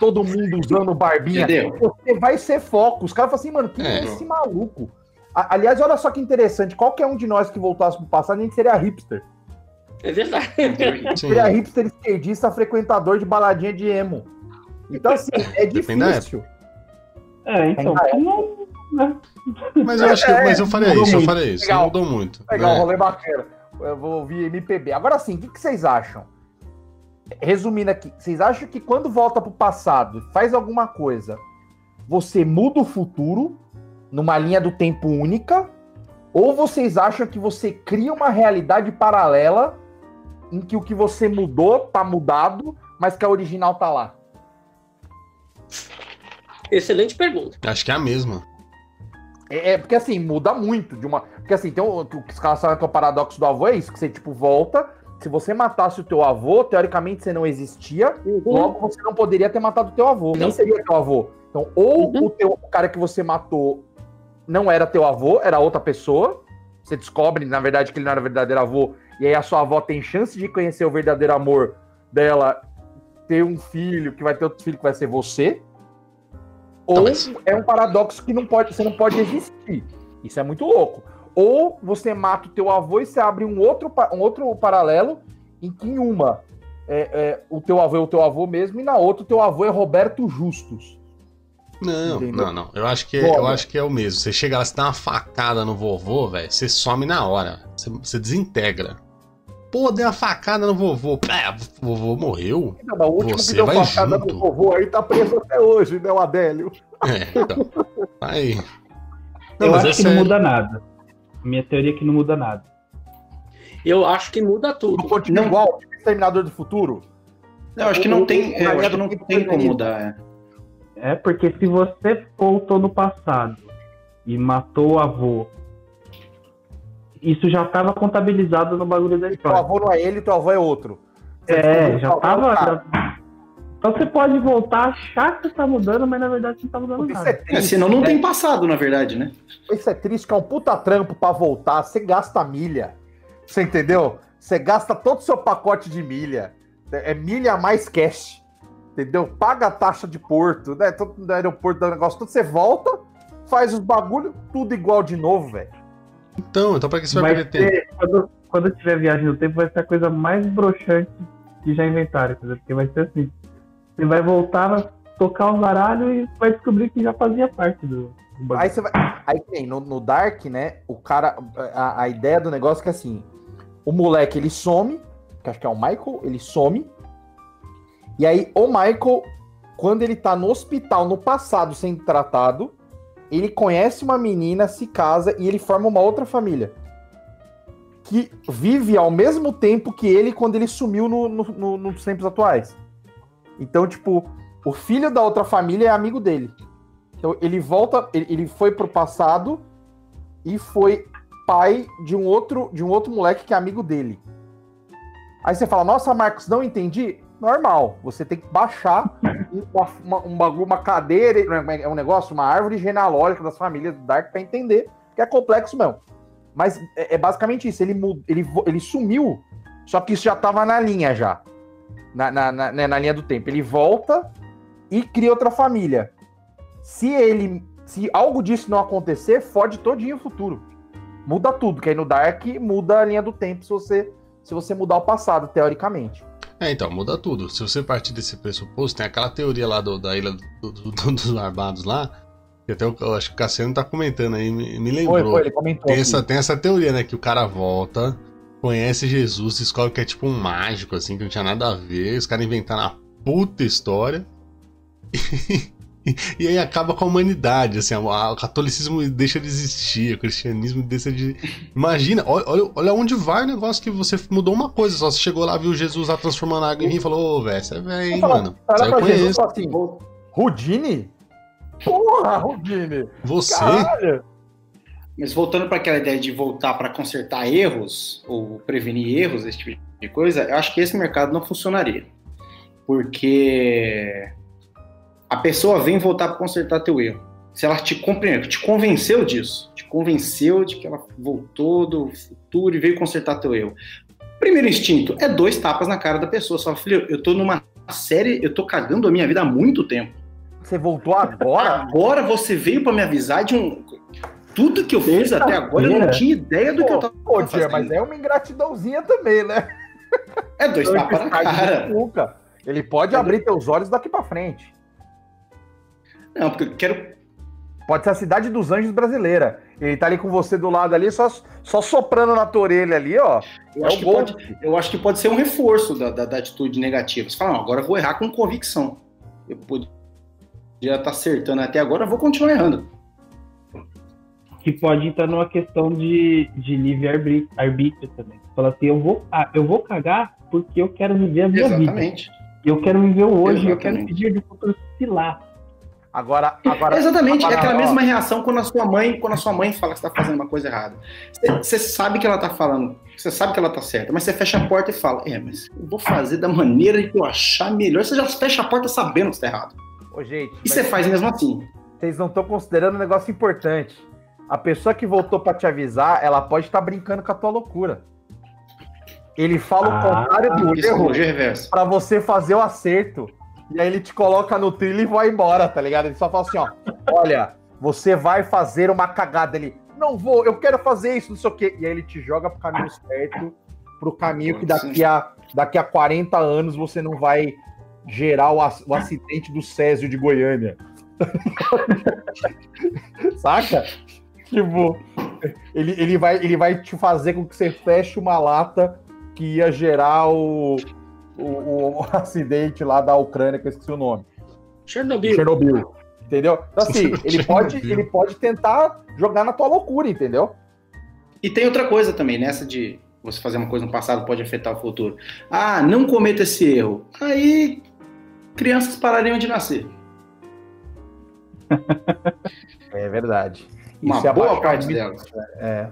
Todo mundo usando barbinha. Entendeu? Você vai ser foco. Os caras falam assim, mano, quem é, É. esse maluco? A- aliás, olha só que interessante. Qualquer um de nós que voltasse pro passado, a gente seria hipster. É verdade. Seria hipster esquerdista, frequentador de baladinha de emo. Então, assim, é difícil. É, então, é. né? Mas eu acho que. É, Mas eu faria mudou isso, eu faria isso. Legal. Não mudou muito. Legal, né? rolê bacana. Eu vou ouvir MPB. Agora sim, o que, que vocês acham? Resumindo aqui, vocês acham que quando volta pro passado e faz alguma coisa, você muda o futuro numa linha do tempo única? Ou vocês acham que você cria uma realidade paralela em que o que você mudou tá mudado, mas que a original tá lá? Excelente pergunta. Acho que é a mesma. É, é, porque assim, muda muito de uma. Porque assim, tem o, o que os caras falam que é o paradoxo do avô é isso, que você, tipo, volta. Se você matasse o teu avô, teoricamente você não existia, Uhum. logo você não poderia ter matado o teu avô. Nem Não. seria teu avô. Então, ou Uhum. o, teu, o cara que você matou não era teu avô, era outra pessoa. Você descobre, na verdade, que ele não era verdadeiro avô. E aí a sua avó tem chance de conhecer o verdadeiro amor dela, ter um filho, que vai ter outro filho que vai ser você. Ou mas- é um paradoxo que não pode, você não pode existir. Isso é muito louco. Ou você mata o teu avô e você abre um outro, um outro paralelo em que em uma é, é, o teu avô é o teu avô mesmo e na outra o teu avô é Roberto Justus. Não, Entendeu? não, não. Eu acho que é, Bom, eu acho que é o mesmo. Você chega lá, você dá uma facada no vovô, velho, você some na hora. Você, você desintegra. Pô, deu uma facada no vovô. É, o vovô morreu? Não, mas o último Você que deu vai facada junto. no vovô aí tá preso até hoje, né, o Adélio? É, então. Aí. Não, eu mas acho é que não sério. muda nada. Minha teoria é que não muda nada. Eu acho que muda tudo. continua Não. igual, tipo Exterminador do Futuro. Não, acho que não tem. é, eu acho que não tem como Preferido. mudar. é. É porque se você voltou no passado e matou o avô, isso já estava contabilizado no bagulho da Teu história. avô não é ele, teu avô é outro. Você É, já que Então você pode voltar, achar que tá mudando, mas na verdade não tá mudando Isso é nada. É, triste. senão não né? tem passado, na verdade, né? Isso é triste, que é um puta trampo pra voltar. Você gasta milha. Você entendeu? Você gasta todo o seu pacote de milha. É milha mais cash. Entendeu? Paga a taxa de porto, né? Todo do aeroporto, do negócio todo. Você volta, faz os bagulho, tudo igual de novo, velho. Então, então pra que você vai Vai perder tempo? quando, quando tiver viagem no tempo, vai ser a coisa mais broxante que já inventaram, entendeu? Porque vai ser assim. Você vai voltar, vai tocar um baralho e vai descobrir que já fazia parte do, do. Aí você vai. Aí tem, no, no Dark, né? O cara. A, a ideia do negócio é que assim. O moleque ele some, que acho que é o Michael, ele some. E aí, o Michael, quando ele tá no hospital, no passado, sendo tratado, ele conhece uma menina, se casa e ele forma uma outra família. Que vive ao mesmo tempo que ele quando ele sumiu no- no- no- nos tempos atuais. Então, tipo, o filho da outra família é amigo dele. Então ele volta, ele, ele foi pro passado e foi pai de um outro de um outro moleque que é amigo dele. Aí você fala, nossa, Marcos, não entendi. Normal, você tem que baixar uma, uma, um bagulho, uma cadeira, é um negócio, uma árvore genealógica das famílias do Dark pra entender que é complexo mesmo. Mas é, é basicamente isso. Ele, ele, ele sumiu, só que isso já tava na linha já. Na, na, na, né, na linha do tempo. Ele volta e cria outra família. Se ele. Se algo disso não acontecer, fode todinho o futuro. Muda tudo, que aí no Dark muda a linha do tempo se você, se você mudar o passado, teoricamente. É, então, muda tudo. Se você partir desse pressuposto, tem aquela teoria lá do- da ilha do- do- do- dos Barbados lá, que até eu acho que o Cassiano tá comentando aí, me, me lembrou. Foi, foi, ele comentou. Tem aqui. essa, tem essa teoria, né? Que o cara volta, conhece Jesus, descobre que é tipo um mágico, assim, que não tinha nada a ver. Os caras inventaram uma puta história. E, aí acaba com a humanidade, assim, a- o catolicismo deixa de existir, o cristianismo deixa de. Imagina, olha, olha, onde vai o negócio que você mudou uma coisa, só você chegou lá, viu Jesus lá transformando água em vinho e falou, ô, velho, você é velho, hein, mano. Olha pra Jesus e conheço. assim, Rudine? Porra, Rubini! Você? Caralho! Mas voltando para aquela ideia de voltar para consertar erros ou prevenir erros, esse tipo de coisa, eu acho que esse mercado não funcionaria. Porque a pessoa vem voltar para consertar teu erro. Se ela te compreende, te convenceu disso, te convenceu de que ela voltou do futuro e veio consertar teu erro. Primeiro instinto é dois tapas na cara da pessoa. Só, filho, eu tô numa série, eu tô cagando a minha vida há muito tempo. Você voltou agora? Agora você veio para me avisar de um. Tudo que eu fiz até agora, eu não tinha ideia do que eu Pô, tava pô, tia, mas é uma ingratidãozinha também, né? É dois tapas na cara. Nunca. Ele pode abrir teus olhos daqui pra frente. Não, porque eu quero. Pode ser a cidade dos anjos brasileira. Ele tá ali com você do lado ali, só, só soprando na tua orelha ali, ó. Eu É acho, que pode, eu acho que pode ser um reforço da, da, da atitude negativa. Você fala, não, agora eu vou errar com convicção. Eu podia estar acertando até agora, eu vou continuar errando. Que pode entrar numa questão de, de livre-arbítrio arbítrio também. Fala assim, eu vou, ah, eu vou cagar porque eu quero viver a minha vida. Exatamente. Eu quero viver o hoje, eu quero Exatamente. pedir de futuro se lá. Agora, agora. Exatamente, agora, é aquela ó, mesma reação quando a sua mãe, quando a sua mãe fala que você tá fazendo uma coisa errada. Você- sabe que ela tá falando, você sabe que ela tá certa, mas você fecha a porta e fala, é, mas eu vou fazer da maneira que eu achar melhor. Você já fecha a porta sabendo que você tá errado. Ô, gente, E você faz mesmo assim. vocês não estão considerando um negócio importante. A pessoa que voltou pra te avisar, ela pode estar brincando com a tua loucura. Ele fala o Ah, contrário do erro reversa. pra você fazer o acerto. E aí ele te coloca no trilho e vai embora, tá ligado? Ele só fala assim, ó, olha, você vai fazer uma cagada. Ele, não vou, eu quero fazer isso, não sei o quê. E aí ele te joga pro caminho certo, pro caminho que daqui a, daqui a 40 anos você não vai gerar o, o acidente do Césio de Goiânia. Saca? Tipo, ele, ele, vai, ele vai te fazer com que você feche uma lata que ia gerar o, o, o acidente lá da Ucrânia, que eu esqueci o nome. Chernobyl. Chernobyl. Entendeu? Então, assim, ele pode, ele pode tentar jogar na tua loucura, entendeu? E tem outra coisa também, nessa de você fazer uma coisa no passado pode afetar o futuro. Ah, não cometa esse erro. Aí crianças parariam de nascer. É verdade. Uma Isso é boa abaixar parte muito- delas. É.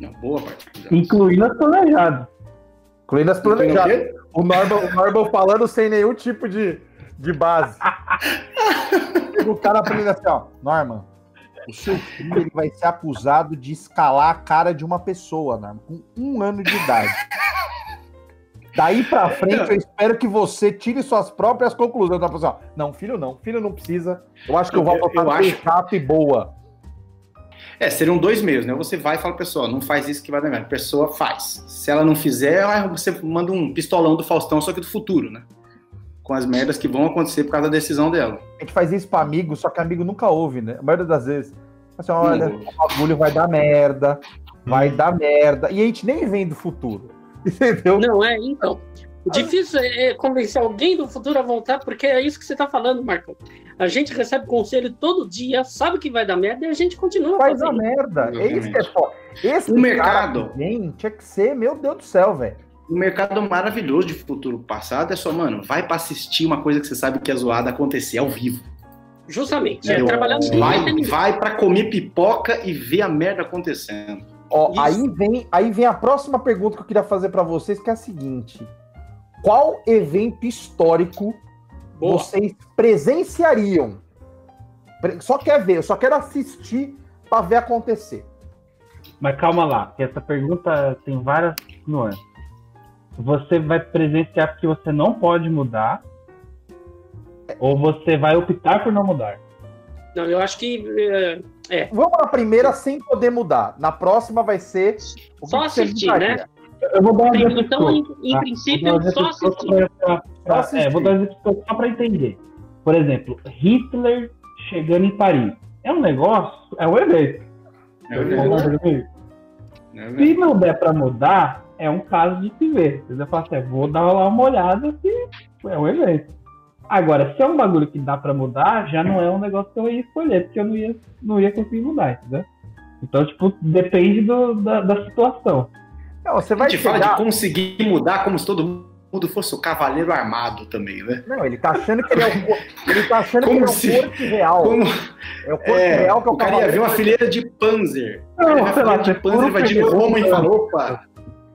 Uma boa parte delas. Incluindo as planejadas. Incluindo as planejadas. o Norman, o Norman falando sem nenhum tipo de, de base. O cara ele assim, ó. Norman, o seu filho ele vai ser acusado de escalar a cara de uma pessoa, Norman, com um ano de idade. Daí pra frente, eu espero que você tire suas próprias conclusões. Norman, assim, não, filho não. Filho não precisa. Eu acho que eu vou Eu- botar eu no acho- chato e boa. É, seriam dois meios, né? Você vai e fala, pessoa, não faz isso que vai dar merda. A pessoa faz. Se ela não fizer, você manda um pistolão do Faustão, só que do futuro, né? Com as merdas que vão acontecer por causa da decisão dela. A gente faz isso pra amigo, só que amigo nunca ouve, né? A maioria das vezes. Assim, olha, o bagulho vai dar merda, vai dar merda. E a gente nem vem do futuro. Entendeu? Não, é, então. O difícil é é convencer alguém do futuro a voltar, porque é isso que você está falando, Marcão. A gente recebe conselho todo dia, sabe que vai dar merda e a gente continua Faz a fazendo. merda. É isso que é foda. Esse O mercado. vem tinha que ser, meu Deus do céu, velho. Um mercado maravilhoso de futuro passado é só, mano, vai pra assistir uma coisa que você sabe que é zoada acontecer ao vivo. Justamente. É, no Vai, vai pra comer pipoca e ver a merda acontecendo. Ó, Isso. aí vem, aí vem a próxima pergunta que eu queria fazer pra vocês, que é a seguinte: qual evento histórico Boa. vocês presenciariam? Pre- Só quer ver, eu só quero assistir pra ver acontecer. Mas calma lá, que essa pergunta tem várias nuances. Você vai presenciar porque você não pode mudar? Ou você vai optar por não mudar? Não, eu acho que é, Vamos na primeira sem poder mudar. Na próxima vai ser o que Só que assistir, né? Eu vou dar um exemplo então, em, em tá? princípio, um só assistir. pra- pra- Só É, vou dar um exemplo só para entender. Por exemplo, Hitler chegando em Paris. É um negócio, é um evento. É. Concorda comigo? É Se não der pra mudar, é um caso de se ver. Você fala assim, vou dar lá uma olhada se é um evento. Agora, se é um bagulho que dá pra mudar, já não é um negócio que eu ia escolher, porque eu não ia, não ia conseguir mudar, entendeu? Então, tipo, depende do- da, da situação. Não, você A vai gente fala chegar... de conseguir mudar como se todo mundo fosse o cavaleiro armado também, né? Não, ele tá achando que ele é o, cor- ele tá achando Como que ele é se- o corte real. Como, É o corte é, real que é o, o cara ia ver uma fileira de Panzer. Não, Ele vai sei lá, fileira de Panzer, vai de Roma e fala, opa,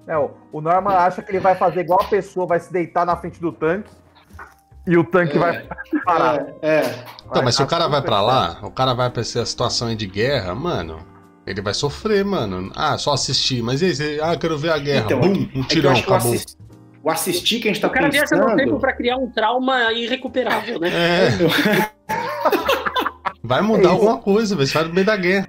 É, o- o Norman acha que ele vai fazer igual a pessoa, vai se deitar na frente do tanque e o tanque É. vai parar. é, é. Então, mas se o cara vai pra lá, o cara vai pra essa situação aí de guerra, mano, ele vai sofrer, mano. Ah, só assistir. Mas e aí, você- ah, eu quero ver a guerra. Então, Bum, é um tirão, acho que o, acabou. assis- o assistir que a gente tá O cara viaja no tempo pensando... pra criar um trauma irrecuperável, né? É, vai mudar alguma coisa, vai no meio da guerra.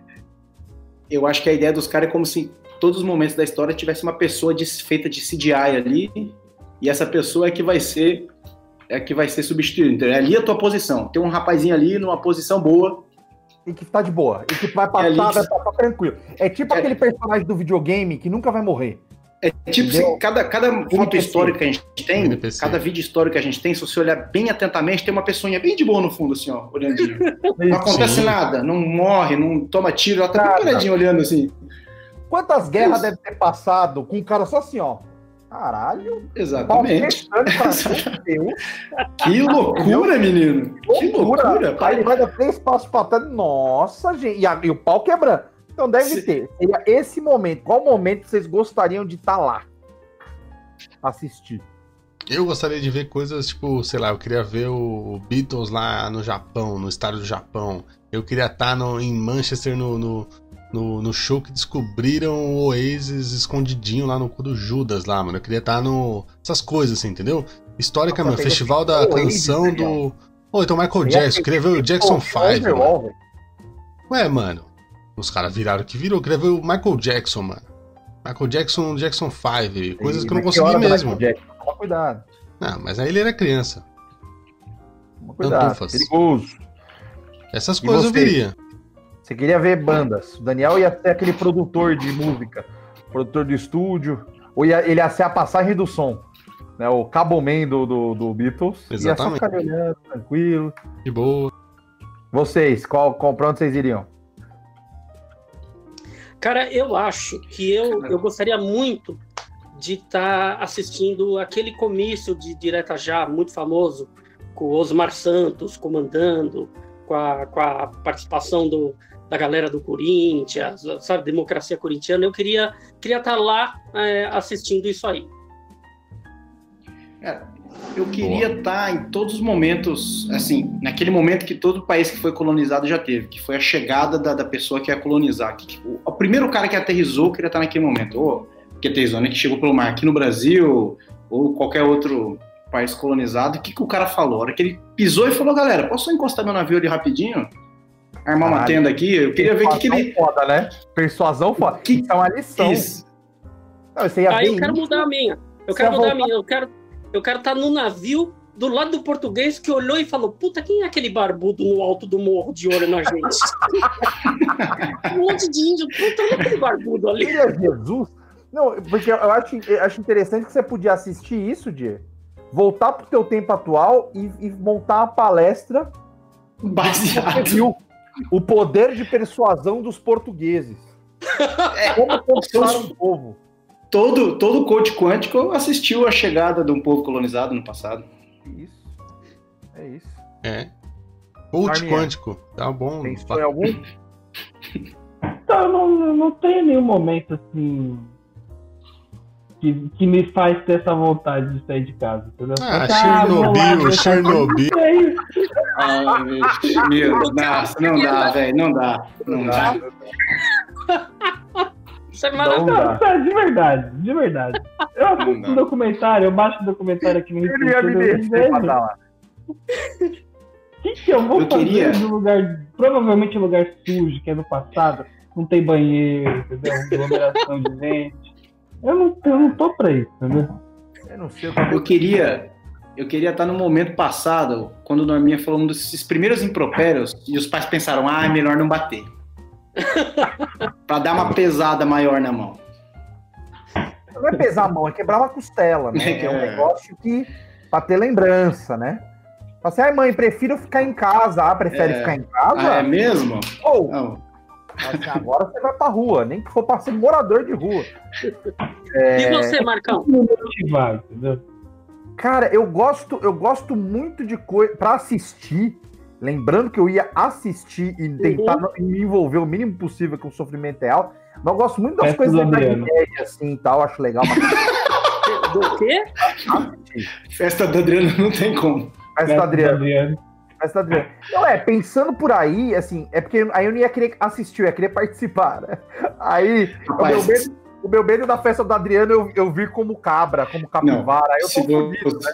Eu acho que a ideia dos caras é como se todos os momentos da história tivesse uma pessoa de- feita de CGI ali, e essa pessoa é que vai ser é que vai ser substituída. Entendeu? Ali é a tua posição. Tem um rapazinho ali numa posição boa. E que tá de boa. E que vai passar, ali- vai passar tranquilo. É tipo É. aquele personagem do videogame que nunca vai morrer. É tipo, se cada, cada foto NPC. histórica que a gente tem, NPC. cada vídeo histórico que a gente tem, se você olhar bem atentamente, tem uma pessoinha bem de boa no fundo, assim, ó, olhandinho. Não acontece Sim. nada, não morre, não toma tiro, ela tá bem Nada. paradinha olhando assim. Quantas guerras Isso. deve ter passado com um cara só assim, ó? Caralho, pau Exatamente. Que loucura, menino. Que loucura. loucura. Aí pai. ele vai dar três passos pra trás. Nossa, gente. E, a- e o pau quebrando. Então deve Se- ter. Seria esse momento. Qual momento vocês gostariam de estar lá? Assistir. Eu gostaria de ver coisas tipo, sei lá, eu queria ver o Beatles lá no Japão, no estádio do Japão. Eu queria estar no, em Manchester no, no, no, no show que descobriram o Oasis escondidinho lá no cu do Judas lá, mano. Eu queria estar no. Essas coisas, assim, entendeu? Histórica, Nossa, mano. tem Festival da Oasis, canção né, do. Ô, então Michael Jackson, queria ver o Jackson Pô, 5. mano. Ué, mano. Os caras viraram o que virou. Queria ver o Michael Jackson, mano. Michael Jackson, Jackson 5. Coisas que eu não consegui mesmo. Jackson? Toma cuidado. Ah, mas aí ele era criança. Toma cuidado. Perigoso. Essas E coisas eu viria. Você queria ver bandas. O Daniel ia ser aquele produtor de música, produtor de estúdio, ou ia, ele ia ser a passagem do som. Né, o Cableman do, do, do Beatles. Exatamente. Ia só ficar olhando, tranquilo. De boa. Vocês, qual, qual, pra onde vocês iriam? Cara, eu acho que eu, eu gostaria muito de estar assistindo aquele comício de Direta Já, muito famoso, com o Osmar Santos comandando, com a, com a participação do, da galera do Corinthians, sabe, democracia corintiana. Eu queria queria estar lá é, assistindo isso aí. É, eu queria estar em todos os momentos, assim, naquele momento que todo país que foi colonizado já teve, que foi a chegada da, da pessoa que ia colonizar. Que, que- o, o primeiro cara que aterrizou queria estar naquele momento. Ou que aterrizou, né? Que chegou pelo mar aqui no Brasil, ou qualquer outro país colonizado. O que, que o cara falou? A hora que ele pisou e falou, galera, posso só encostar meu navio ali rapidinho? Armar uma tenda aqui? Eu queria ver o que, que ele. Persuasão foda, né? Persuasão foda. Que- Isso é uma lição. Isso. Não, você ia Aí eu quero isso. mudar a minha. Eu Você quero ia mudar a voltar- minha. Eu quero eu quero estar no navio do lado do português que olhou e falou: Puta, quem é aquele barbudo no alto do morro de olho na gente? um monte de índio. Puta, olha aquele barbudo ali. Ele é Jesus? Não, porque eu acho, eu acho interessante que você podia assistir isso, Diego. Voltar pro teu tempo atual e, e montar uma palestra Baseado. O poder de persuasão dos portugueses. Como conquistar o povo. Todo, todo coach quântico assistiu a chegada de um povo colonizado no passado. Isso. É isso. É. Coach quântico. Tá bom. Pensou em algum? Então, não, eu não tenho nenhum momento assim. Que, que me faz ter essa vontade de sair de casa, entendeu? Ah, Chernobyl, Chernobyl. Ah, meu, nossa, não dá, velho, não dá. Não dá. Isso é Não. Não, de verdade, de verdade. Eu Não assisto um documentário, eu baixo um documentário aqui no Ele ia me YouTube, pra dar lá. O que, que eu vou Eu fazer queria- no lugar, provavelmente um lugar sujo, que é no passado, não tem banheiro, entendeu? Aglomeração de gente. Eu não, eu não tô pra isso, entendeu? Eu não sei o que Eu queria, eu queria estar no momento passado, quando o Norminha falou um desses primeiros impropérios, e os pais pensaram, ah, é melhor não bater. pra dar uma pesada maior na mão. Não é pesar a mão, é quebrar uma costela, né? É um É. negócio que. pra ter lembrança, né? Fala assim, ai mãe, prefiro ficar em casa. Ah, prefere É. ficar em casa? Ah, é mesmo? Ou, Não. Assim, agora você vai pra rua, nem que for pra ser morador de rua. É, E você, Marcão? Entendeu? Cara, eu gosto, eu gosto muito de coisa para assistir. Lembrando que eu ia assistir e tentar não- me envolver o mínimo possível com o sofrimento real. Mas eu gosto muito das Festa coisas da. Média, assim e tal. Acho legal pra Do quê? assistir. Festa do Adriano não tem como. Festa do Adriano. Adriano. Não, é, pensando por aí, assim, é porque aí eu não ia querer assistir, eu ia querer participar, né? Aí, o meu, Rapaz, medo, o meu medo da festa do Adriano eu, eu vi como cabra, como capivara. Aí eu se, fudido, vo- né?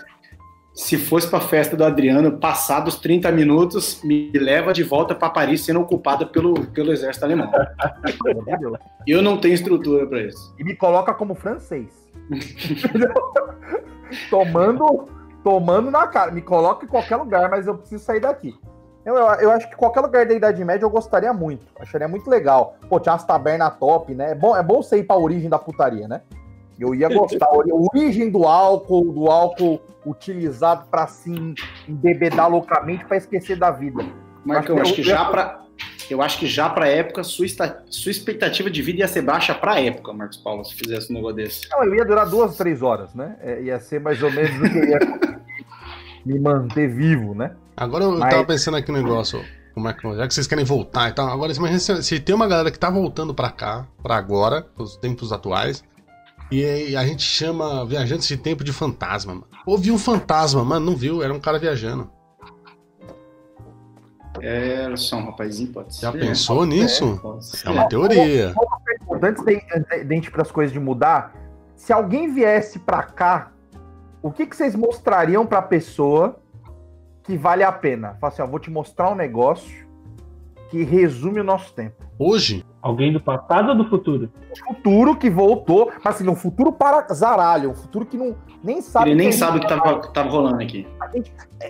se fosse pra festa do Adriano, passados 30 minutos, me leva de volta pra Paris sendo ocupada pelo, pelo exército alemão. Eu não tenho estrutura pra isso. E me coloca como francês. Tomando, tomando na cara. Me coloca em qualquer lugar, mas eu preciso sair daqui. Eu, eu, eu acho que qualquer lugar da Idade Média eu gostaria muito. Acharia muito legal. Pô, tinha umas tabernas top, né? É bom, é bom você ir pra origem da putaria, né? Eu ia gostar. A origem do álcool, do álcool utilizado pra se embebedar loucamente pra esquecer da vida. Mas eu Acho acho que que eu- já pra. Eu acho que já pra época, sua, esta- sua expectativa de vida ia ser baixa pra época, Marcos Paulo, se fizesse um negócio desse. Não, eu ia durar duas, três horas, né? É, ia ser mais ou menos o que eu ia me manter vivo, né? Agora eu Mas- tava pensando aqui no negócio. Como é que, já que vocês querem voltar e tal, agora imagina se, se tem uma galera que tá voltando pra cá, pra agora, os tempos atuais, e a gente chama viajantes de tempo de fantasma, mano. Ou viu um fantasma, mano, não viu, era um cara viajando. É, só um rapazinho, pode ser. Já pensou nisso? Pode ser. É uma teoria. Antes de, de a gente para as coisas de mudar, se alguém viesse pra cá, o que, que vocês mostrariam pra pessoa que vale a pena? Fala assim, ó, vou te mostrar um negócio que resume o nosso tempo. Hoje, Alguém do passado ou do futuro? Futuro que voltou, mas assim, um futuro para zaralho, um futuro que não nem sabe. Ele nem a sabe o que gente- tava, que tava rolando aqui.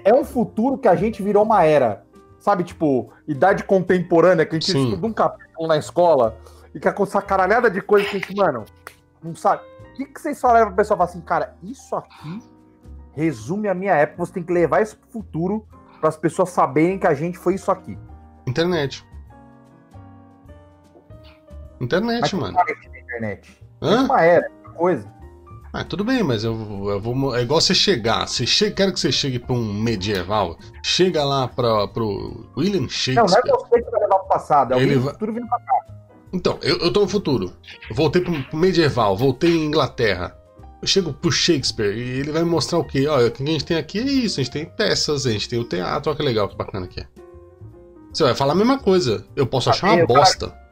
É um futuro que a gente virou uma era. Sabe, tipo, idade contemporânea, que a gente Sim. estuda um capítulo na escola e que com essa caralhada de coisa que a gente, mano, não sabe. O que, que vocês falaram pra pessoa falar assim, cara, isso aqui resume a minha época, você tem que levar isso pro futuro para as pessoas saberem que a gente foi isso aqui. internet. Internet, Mas mano. internet. Hã? uma era, uma coisa. Ah, tudo bem, mas eu, eu vou. É igual você chegar. Você che... Quero que você chegue pra um medieval. Chega lá pra, pro William Não, não é Shakespeare. você que vai levar pro passado, é alguém Ele vai- futuro vindo pra cá. Então, eu, eu tô no futuro. Voltei pro, medieval, voltei em Inglaterra. Eu chego pro Shakespeare e ele vai me mostrar o quê? Olha, o que a gente tem aqui é isso, a gente tem peças, a gente tem o teatro, olha que legal, que bacana que é. Você vai falar a mesma coisa. Eu posso achar uma É,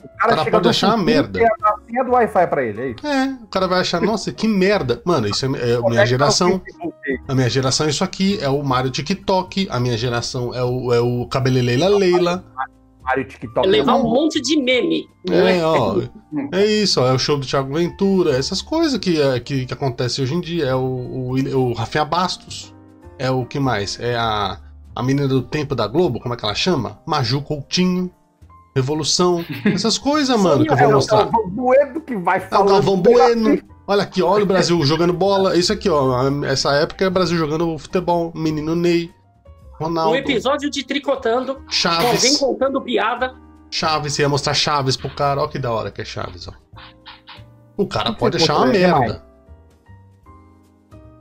o cara-. O cara chega pode achar uma merda. e a a senha do Wi-Fi pra ele, é isso. É, o cara vai achar, nossa, que merda. Mano, isso é, é a minha geração. A minha geração é isso aqui, é o Mario TikTok, a minha geração é o, é o Cabeleleila Leila. Mario TikTok. É levar é um monte de meme. não É, ó. É isso, ó, é o show do Thiago Ventura, essas coisas que, é, que, que acontecem hoje em dia. É o, o, o Rafinha Bastos. É o que mais? É a, a menina do tempo da Globo, como é que ela chama? Maju Coutinho. Revolução. Essas coisas, mano, que eu é, vou o mostrar. Galvão Bueno que vai É o. Galvão Bueno. Olha aqui, olha o Brasil jogando bola. Isso aqui, ó. Essa época é o Brasil jogando futebol. Menino Ney. Um Ronaldo. episódio de tricotando, alguém Chaves. contando piada. Chaves, você ia mostrar Chaves pro cara. Ó que da hora que é Chaves, ó. O cara O que pode achar uma aí? merda.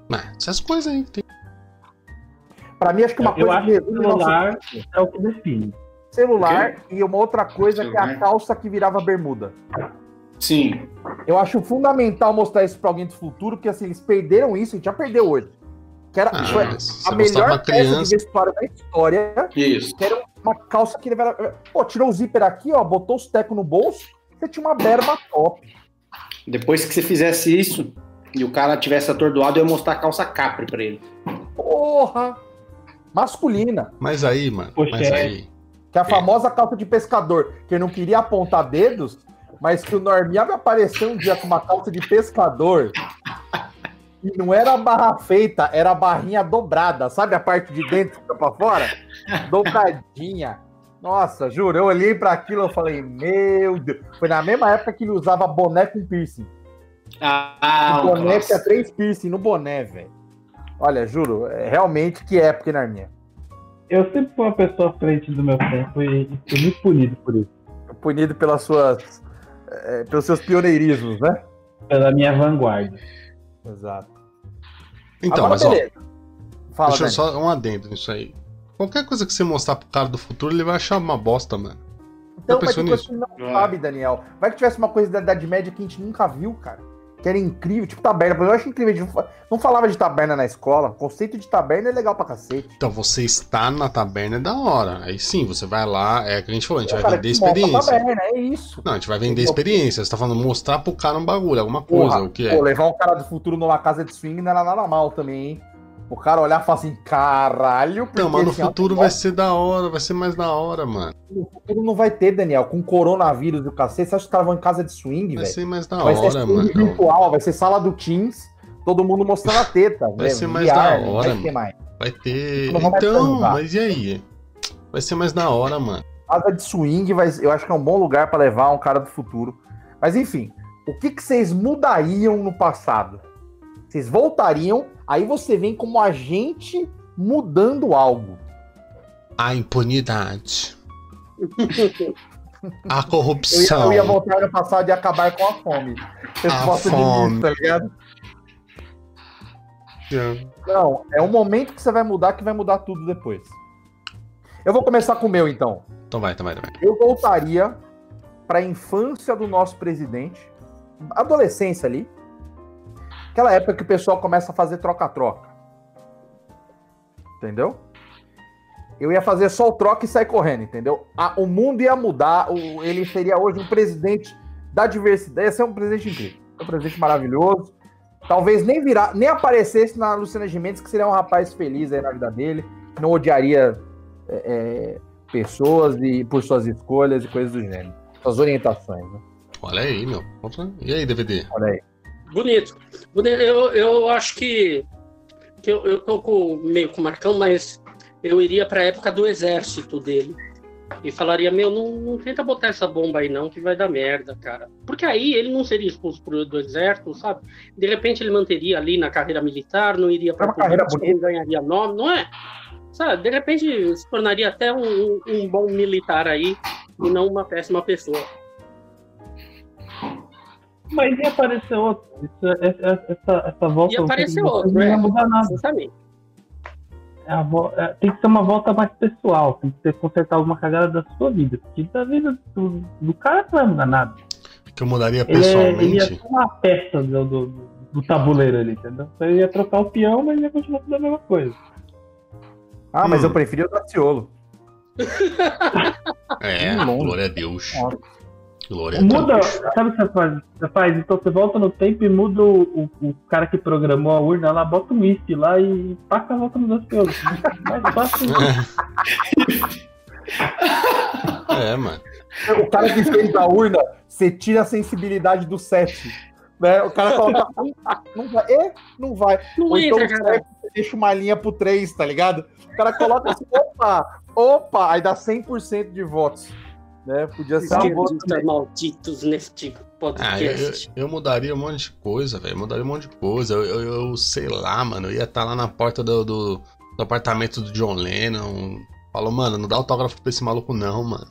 Né, essas coisas aí. Tem... Pra mim, acho que uma Eu coisa acho que o o nosso é o que define. Celular e uma outra coisa que é a calça que virava bermuda. Sim. Eu acho fundamental mostrar isso pra alguém do futuro, porque assim, eles perderam isso, a gente já perdeu hoje. Que era Ah, mas a melhor peça de vestuário da história, Isso. que era uma calça que ele era. Pô, tirou o zíper aqui, ó, botou os tecos no bolso, você tinha uma berma top. Depois que você fizesse isso e o cara tivesse atordoado, eu ia mostrar a calça capri pra ele. Porra! Masculina. Mas aí, mano. Poxa, mas é. aí. Que é a famosa calça de pescador, que não queria apontar dedos, mas que o Norminha me apareceu um dia com uma calça de pescador. E não era a barra feita, era a barrinha dobrada. Sabe a parte de dentro que pra fora? Dobradinha. Nossa, juro, eu olhei pra aquilo e falei, meu Deus. Foi na mesma época que ele usava boné com piercing. Ah, o boné tinha três piercing no boné, velho. Olha, juro, é, realmente que época, hein, Narminha? Eu sempre fui uma pessoa à frente do meu tempo e fui muito punido por isso. Punido pelas suas. é, pelos seus pioneirismos, né? Pela minha vanguarda. Exato. Então, Agora, mas ó. beleza. Fala, Deixa eu só um adendo nisso aí. Qualquer coisa que você mostrar pro cara do futuro, ele vai achar uma bosta, mano. Então, mas que não Vai. sabe, Daniel. Vai que tivesse uma coisa da Idade Média que a gente nunca viu, cara. Que era incrível, tipo taberna. Eu acho incrível. a gente não fa- Não falava de taberna na escola. O conceito de taberna é legal pra cacete. Então, você está na taberna é da hora. Aí sim, você vai lá, é o que a gente falou, a gente vai cara vender experiência. Taberna, é isso. Não, a gente vai vender experiência. Você tá falando mostrar pro cara um bagulho, alguma coisa, Porra, o que Pô, é. levar um cara do futuro numa casa de swing não era nada mal também, hein? O cara olhar e falar assim, caralho, Não, mas no futuro vai ser da hora, vai ser mais da hora, mano. No futuro não vai ter, Daniel. Com coronavírus e o cacete, você acha que os caras vão em casa de swing, Vai velho? ser mais da Vai ser hora, swing mano. virtual, vai ser sala do Teams, todo mundo mostrando a teta. Vai né? ser mais da hora, Vai ter mais. Vai ter. Então, mas e aí? Vai ser mais da hora, mano. Casa de swing, vai, eu acho que é um bom lugar pra levar um cara do futuro. Mas enfim, o que, que vocês mudariam no passado? Vocês voltariam, aí você vem como agente mudando algo. A impunidade. A Eu ia, corrupção. eu ia voltar no passado e acabar com a fome. De fome. mim, tá ligado? Não, é um momento que você vai mudar que vai mudar tudo depois. Eu vou começar com o meu, então. Então vai, então vai, então vai. Eu voltaria para a infância do nosso presidente, adolescência ali, aquela época que o pessoal começa a fazer troca-troca. Entendeu? Eu ia fazer só o troca e sair correndo, entendeu? O mundo ia mudar, ele seria hoje um presidente da diversidade, ia ser um presidente incrível, um presidente maravilhoso. Talvez nem virar, nem aparecesse na Luciana Gimenez, que seria um rapaz feliz aí na vida dele, não odiaria é, é, pessoas e por suas escolhas e coisas do gênero. Suas orientações, né? Olha aí, meu. E aí, DVD? Olha aí. Bonito. Eu, eu acho que, que eu, eu tô com, meio com o Marcão, mas eu iria para a época do exército dele. E falaria, meu, não, não tenta botar essa bomba aí não, que vai dar merda, cara. Porque aí ele não seria expulso pro, do exército, sabe? De repente ele manteria ali na carreira militar, não iria É para uma carreira não ganharia nome, não é? Sabe, de repente se tornaria até um- um bom militar aí e não uma péssima pessoa. Mas ia aparecer outro. Isso- essa, essa, essa volta. Ia aparecer outro, Não ia é. mudar nada. Exatamente. É a vo- é, tem que ser uma volta mais pessoal. Tem que ser consertar alguma cagada da sua vida. Porque da vida do, do cara não vai mudar nada. Que eu mudaria Ele, é, ele ia pessoalmente. ser uma peça do, do, do tabuleiro ali, entendeu? Então ele ia trocar o peão, mas ia continuar fazendo a mesma coisa. Ah, mas Hum. eu preferi o Daciolo. É, glória a Deus. Nossa. Glória Muda, sabe o que você faz? Você faz? Então você volta no tempo e muda o, o, o cara que programou a urna lá, bota um whisky lá e passa a volta nos dois Mais fácil. É, mano. O cara que fez a urna, você tira a sensibilidade do 7. Né? O cara coloca. Não vai. É, não vai. Não Ou então entra, o cara. sete, você deixa uma linha pro 3, tá ligado? O cara coloca assim, opa, opa, aí dá 100% de votos. Né? Podia ser uma boa malditos neste Ah, eu, podcast. eu, eu mudaria um monte de coisa, velho. Mudaria um monte de coisa. Eu, eu, eu sei lá, mano. Eu ia estar lá na porta do, do, do apartamento do John Lennon. Falou, mano, não dá autógrafo pra esse maluco, não, mano.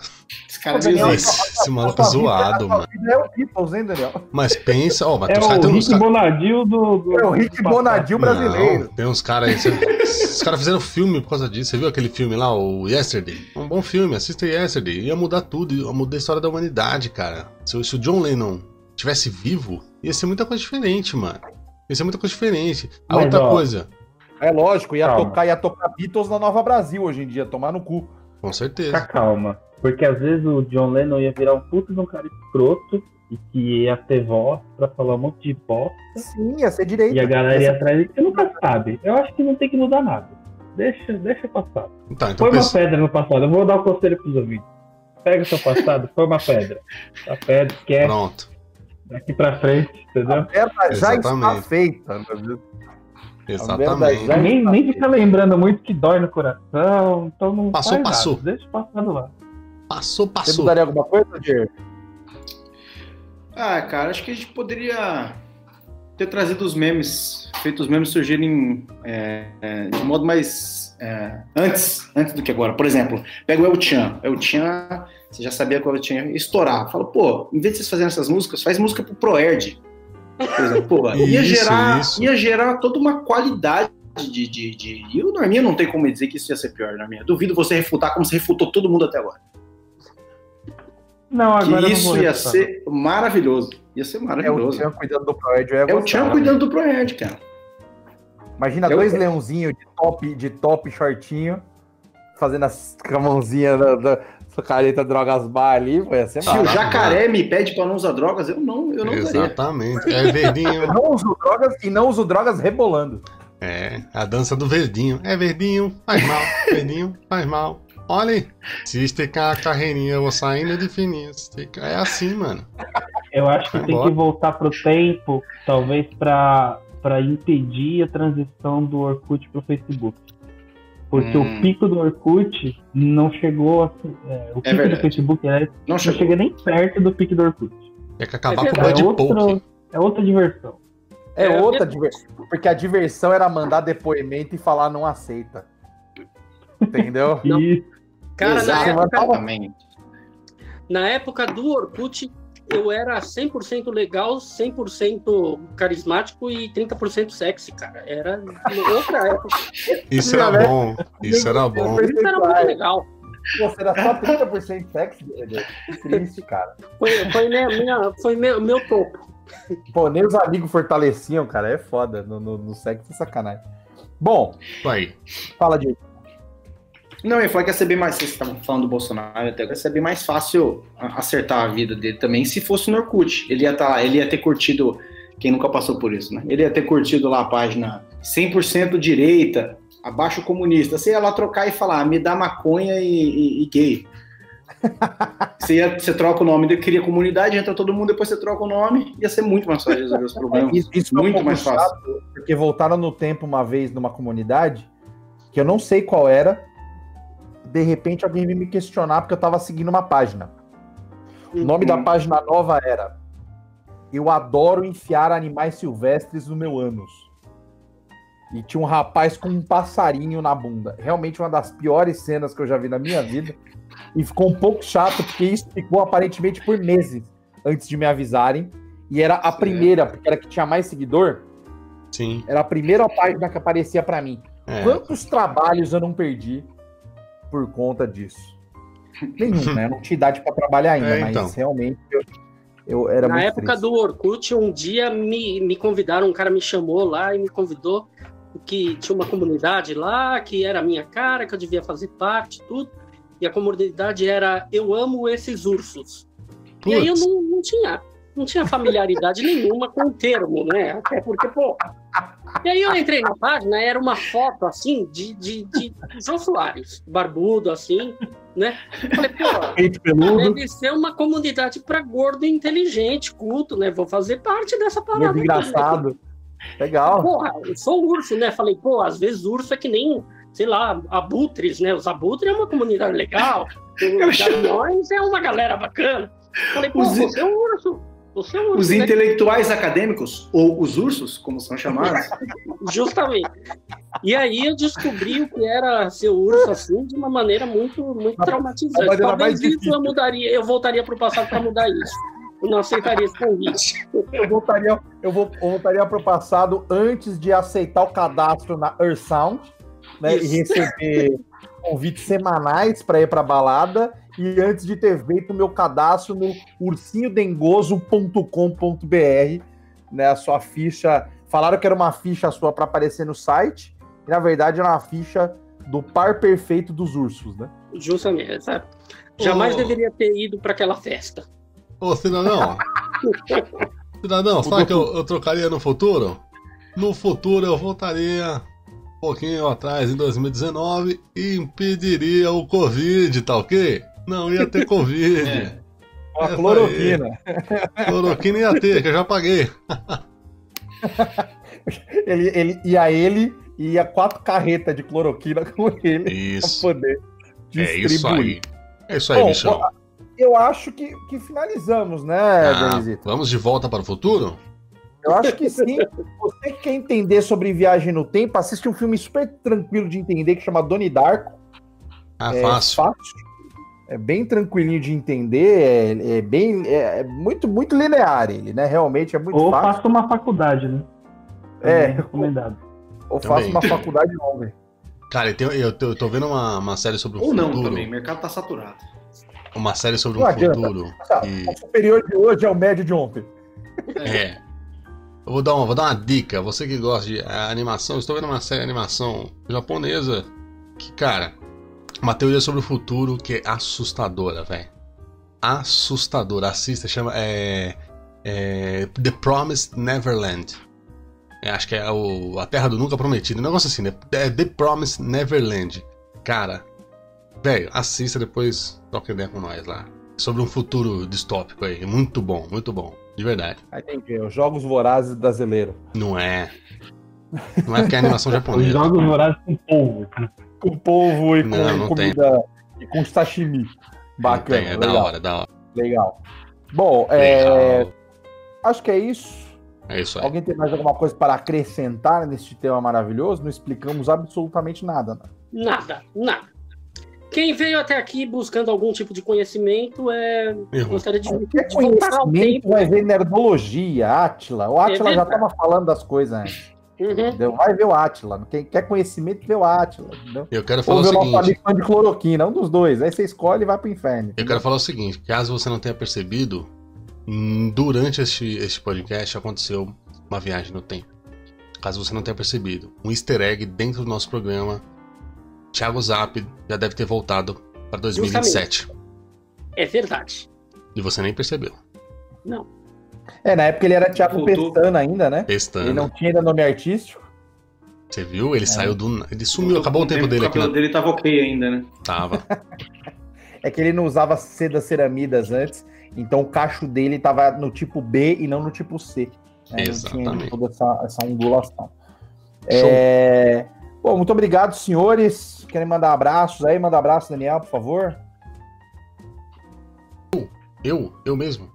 Esse cara Daniel, existe. Esse, esse maluco é zoado, mano. É o Beatles, hein, Daniel? Mas pensa, ó, mas É tem uns caras. o Rick. Bonadil do, do. É o Rick. Bonadil brasileiro. Não, tem uns caras aí. cê- Os caras fizeram filme por causa disso. Você viu aquele filme lá, o Yesterday? Um bom filme, assista Yesterday. Ia mudar tudo, ia mudar a história da humanidade, cara. Se, o- se o John Lennon tivesse vivo, ia ser muita coisa diferente, mano. Ia ser muita coisa diferente. A Mas, outra ó, coisa, É lógico, ia Calma. tocar, ia tocar Beatles na Nova Brasil hoje em dia, tomar no cu. com certeza. Fica calma. Porque às vezes o John Lennon ia virar um puto de um cara escroto e que ia ter voz pra falar um monte de bosta. Sim, ia ser direito. E a galera ia atrás dele. Você nunca sabe. Eu acho que não tem que mudar nada. Deixa, deixa passar. Tá, então Põe uma pensa- pedra no passado. Eu vou dar um conselho pros ouvintes. Pega o seu passado, põe uma pedra. A pedra, esquece, Pronto. daqui pra frente, A entendeu? merda já está Exatamente. feita. Meu Deus. Exatamente. Já- Nem, nem fica lembrando muito que dói no coração, então não Passou, passou. Nada. Deixa o passado lá. Passou, Você passou. mudaria alguma coisa, Dier? Ah, cara, acho que a gente poderia ter trazido os memes, feito os memes surgirem é, é, de modo mais é, antes, antes do que agora. Por exemplo, pega o El Chan. El Chan, você já sabia que o El Chan ia estourar. Fala, pô, em vez de vocês fazerem essas músicas, faz música pro Proerd. Por exemplo, pô, ia Isso, gerar, isso. ia gerar toda uma qualidade de, de, de... E o Norminha não tem como dizer que isso ia ser pior, Norminha. Duvido você refutar como você refutou todo mundo até agora. Não, agora que isso ia refutar. ser maravilhoso. Ia ser É o maravilhoso. Tchan cuidando do Proed. É o. Tchan cuidando do Proerd, cara. Imagina Eu- dois leãozinhos de top, de top shortinho, fazendo as com a mãozinha da, da careta drogas bar ali, pô, ia ser Se o jacaré me pede pra não usar drogas, eu não, eu não usaria. Exatamente. É verdinho. Eu não uso drogas e não uso drogas rebolando. É, a dança do verdinho. É verdinho, faz mal. Verdinho, faz mal. Olha aí. Se esticar a carreirinha, eu vou saindo de fininho. É assim, mano. Eu acho que tem Bora. que voltar pro tempo, talvez pra, pra impedir a transição do Orkut pro Facebook. Porque Hum. o pico do Orkut não chegou a. é, o pico do verdade. Facebook é, Não não chegou. chega nem perto do pico do Orkut. Tem que acabar É com o É, outro, é outra diversão. É, É, outra é- diversão. Porque a diversão era mandar depoimento e falar não aceita. Entendeu? Não. Cara, na época, Exatamente. na época do Orkut, eu era 100% legal, 100% carismático e 30% sexy, cara. Era outra época. Isso era né? bom. Isso era bom. Isso era muito legal. Você era só 30% sexy. Que triste, cara. Foi, foi, minha, minha- foi meu, meu topo. Pô, nem os amigos fortaleciam, cara. É foda. No, no, no sexo é sacanagem. Bom, aí. fala de. Não, eu falei que ia ser bem mais. Vocês estavam falando do Bolsonaro, até que ia ser bem mais fácil acertar a vida dele também se fosse no Orkut. Ele ia, tá, ele ia ter curtido. Quem nunca passou por isso, né? Ele ia ter curtido lá a página 100% direita, abaixo comunista. Você ia lá trocar e falar, me dá maconha e, e- e gay. Você, ia, você troca o nome, cria comunidade, entra todo mundo, depois você troca o nome, ia ser muito mais fácil resolver os problemas. Isso, isso é um muito mais fácil. porque voltaram no tempo uma vez numa comunidade que eu não sei qual era. De repente alguém veio me questionar porque eu tava seguindo uma página. O nome da Uhum. página nova era Eu adoro enfiar animais silvestres no meu ânus. E tinha um rapaz com um passarinho na bunda. Realmente uma das piores cenas que eu já vi na minha vida. E ficou um pouco chato, porque isso ficou aparentemente por meses antes de me avisarem. E era a primeira, porque era que tinha mais seguidor. Sim. Era a primeira página que aparecia pra mim. É. Quantos trabalhos eu não perdi por conta disso? Nenhum, né? Eu não tinha idade pra trabalhar ainda, É, mas então. realmente eu, eu era Na muito época triste. do Orkut, um dia me, me convidaram, um cara me chamou lá e me convidou, que tinha uma comunidade lá, que era a minha cara, que eu devia fazer parte, tudo. E a comunidade era Eu amo esses ursos. E aí eu Putz. não, não tinha, não tinha familiaridade nenhuma com o termo, né? Até porque, pô. E aí eu entrei na página, era uma foto assim de, de, de João Soares, barbudo, assim, né? Falei, pô, Deve ser uma comunidade para gordo inteligente, culto, né? Vou fazer parte dessa parada. muito aqui. engraçado. Legal. Porra, eu sou urso, né? Falei, pô, às vezes urso é que nem, sei lá, abutres, né? Os abutres é uma comunidade legal. Os gaviões é uma galera bacana. Falei, pô, você é um urso. Você é um urso. Os né? intelectuais acadêmicos, ou os ursos, como são chamados, Justamente. E aí eu descobri o que era ser urso assim de uma maneira muito, muito Uma traumatizante. maneira Talvez isso eu mudaria, eu voltaria para o passado para mudar isso. Eu não aceitaria esse convite. Eu voltaria, eu vou, eu voltaria pro passado antes de aceitar o cadastro na Earth Sound, né? E receber convites semanais para ir pra balada. E antes de ter feito o meu cadastro no ursinhodengoso.com.br, né? A sua ficha. Falaram que era uma ficha sua para aparecer no site. E na verdade era uma ficha do par perfeito dos ursos, né? Justamente, sabe? Jamais Ô. deveria ter ido para aquela festa. Ô, cidadão. cidadão, sabe que eu, eu trocaria no futuro? No futuro eu voltaria um pouquinho atrás, em 2019, e impediria o Covid, tá ok? Não ia ter Covid. É. A Essa cloroquina. Cloroquina ia ter, que eu já paguei. Ele, ele, ia ele e ia quatro carretas de cloroquina com ele pra Isso. poder É isso aí. É isso aí, Bom, bichão. Eu acho que, que finalizamos, né, Ah, vamos de volta para o futuro? Eu acho que sim. Você que quer entender sobre viagem no tempo, assiste um filme super tranquilo de entender que chama Doni Darko. Ah, é fácil. É bem tranquilinho de entender, é, é bem, é, é muito, muito linear ele, né? Realmente é muito Ou fácil. faça uma faculdade, né? É. Também recomendado. Ou faço Também. uma faculdade longa. Cara, eu, tenho- eu tô, eu tô vendo uma, uma série sobre o Ou não futuro. também, o mercado tá saturado. Uma série sobre Não um adianta. futuro. O superior de hoje é o médio de ontem. É. Eu vou dar, uma, vou dar uma dica. Você que gosta de animação, estou vendo uma série de animação japonesa que, cara, uma teoria sobre o futuro que é assustadora, velho. Assustadora. Assista, chama. É, é, The Promised Neverland. É, acho que é o, a Terra do Nunca Prometido. Um negócio assim, né? É The Promised Neverland. Cara, velho, assista depois troca ideia com nós lá. Sobre um futuro distópico aí. Muito bom, muito bom. De verdade. Aí tem que ver, os Jogos Vorazes brasileiro. Não é. Não é porque é animação Os japonesa. jogos vorazes com polvo. Com polvo e com Não, não comida. E com sashimi. Bacana. Tem, é da legal, hora, da hora. legal. Bom, é, Legal. acho que é isso. É isso aí. Alguém tem mais alguma coisa para acrescentar neste tema maravilhoso? Não explicamos absolutamente nada. Né? Nada, nada. Quem veio até aqui buscando algum tipo de conhecimento é. Errou. Gostaria de, conhecimento, vai ver nerdologia, Átila. O Átila já verdade. estava falando das coisas antes. Uhum. Entendeu? Vai ver o Átila. Quem quer conhecimento, vê o Átila. Entendeu? Eu quero falar Ou o o nosso seguinte. amigo fã de cloroquina, um dos dois. Aí você escolhe e vai pro inferno. Eu quero falar o seguinte, caso você não tenha percebido, hum, durante este, este podcast aconteceu uma viagem no tempo. Caso você não tenha percebido, um easter egg dentro do nosso programa, Thiago Zap já deve ter voltado para 2027. É verdade. E você nem percebeu. É, na época ele era Thiago Voltou. Pestana ainda, né? Ele Pestana. não tinha ainda nome artístico. Você viu? Ele É. saiu do. Ele sumiu, acabou o tempo dele O aqui cabelo na. dele tava ok ainda, né? Tava. É que ele não usava seda ceramidas antes, então o cacho dele tava no tipo B e não no tipo C. né? Não tinha Exatamente. toda essa, essa ondulação. Show. É... Bom, muito obrigado, senhores. Querem mandar abraços aí? Manda abraço, Daniel, por favor. Eu? Eu mesmo?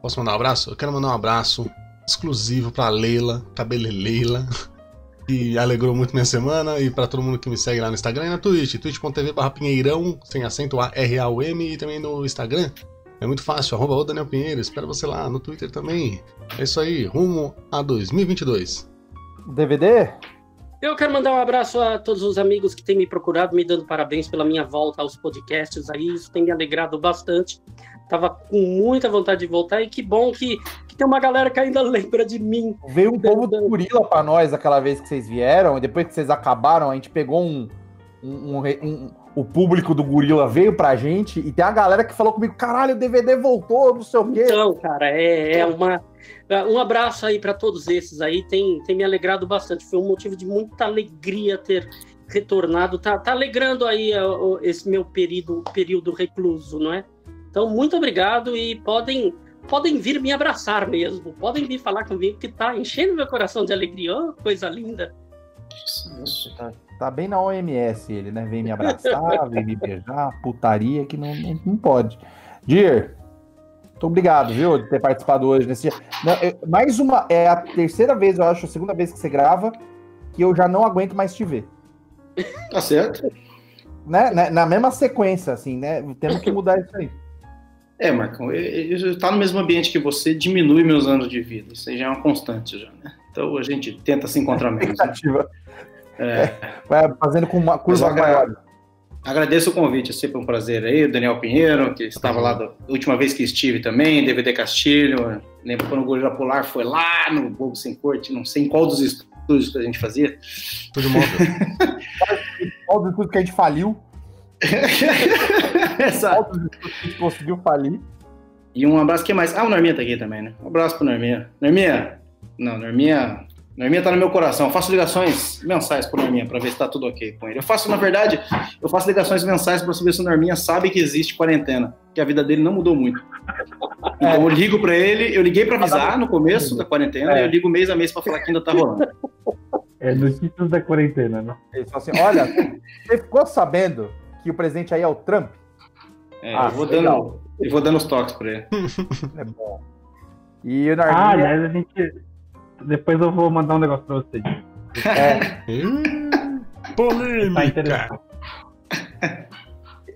Posso mandar um abraço? Eu quero mandar um abraço exclusivo pra Leila, Cabeleleila, que alegrou muito minha semana, e pra todo mundo que me segue lá no Instagram e na Twitch, twitch.tv Pinheirão, sem acento A, R, A, U, M, e também no Instagram. É muito fácil, arroba o Daniel Pinheiro, espero você lá, no Twitter também. É isso aí, rumo a 2022. DVD? Eu quero mandar um abraço a todos os amigos que têm me procurado, me dando parabéns pela minha volta aos podcasts aí. Isso tem me alegrado bastante. Tava com muita vontade de voltar e que bom que, que tem uma galera que ainda lembra de mim. Veio um povo do gorila pra nós aquela vez que vocês vieram, e depois que vocês acabaram, a gente pegou um. um- um- um- o público do gorila veio pra gente, e tem a galera que falou comigo: caralho, o DVD voltou, não sei o quê. Então, cara, é, é uma. Um abraço aí para todos esses aí, tem, tem me alegrado bastante. Foi um motivo de muita alegria ter retornado. Tá, tá alegrando aí ó, esse meu período, período recluso, não é? Então, muito obrigado e podem, podem vir me abraçar mesmo. Podem vir falar comigo que tá enchendo meu coração de alegria. Oh, coisa linda. Tá, tá bem na OMS ele, né? Vem me abraçar, vem me beijar, putaria que não, não, não pode. Dir, muito obrigado, viu, de ter participado hoje nesse dia. Não, eu- mais uma, é a terceira vez, eu acho, a segunda vez que você grava, que eu já não aguento mais te ver. Tá certo. Né? Na, na mesma sequência, assim, né? Temos que mudar isso aí. É, Marcão, estar no mesmo ambiente que você diminui meus anos de vida. Isso aí já é uma constante já, né? Então a gente tenta se encontrar menos. né? É, Vai fazendo com uma curva maior. agradeço o convite, é sempre um prazer aí. O Daniel Pinheiro, que estava lá da última vez que estive também, DVD Castilho. Lembro quando o Gorila Polar foi lá no Bobo Sem Corte, não sei em qual dos estúdios que a gente fazia. Tudo móvel. Óbvio tudo que a gente faliu, Essa... óbvio tudo que a gente conseguiu falir. E um abraço, que mais? Ah, o Norminha tá aqui também, né? Um abraço pro Norminha. Norminha, não, Norminha, Norminha tá no meu coração. Eu faço ligações mensais pro Norminha pra ver se tá tudo ok com ele. Eu faço, na verdade, eu faço ligações mensais pra saber se o Norminha sabe que existe quarentena, que a vida dele não mudou muito. Então eu ligo pra ele, eu liguei pra avisar no começo da quarentena, É. e eu ligo mês a mês pra falar que ainda tá rolando. É notícias da quarentena, né? Ele falou assim: olha, você ficou sabendo que o presente aí é o Trump? É, Ah, eu vou legal. dando, eu vou dando os toques pra ele. É bom. E o Ah, Narminha, aliás, a gente. Depois eu vou mandar um negócio pra você. é, Hum, Tá Polêmica. interessante.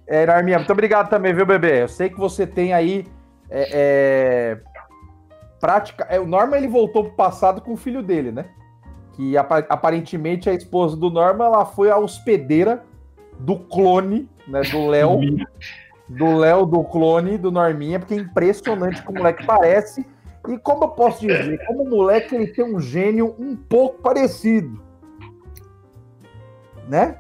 é, Narminha, muito obrigado também, viu, bebê? Eu sei que você tem aí. É, é, prática. É, o Norman ele voltou pro passado com o filho dele, né? que apa- aparentemente a esposa do Norman ela foi a hospedeira do clone, né, do Léo, do Léo do clone do Norminha, porque é impressionante como o moleque parece. E como eu posso dizer, como o moleque ele tem um gênio um pouco parecido. Né?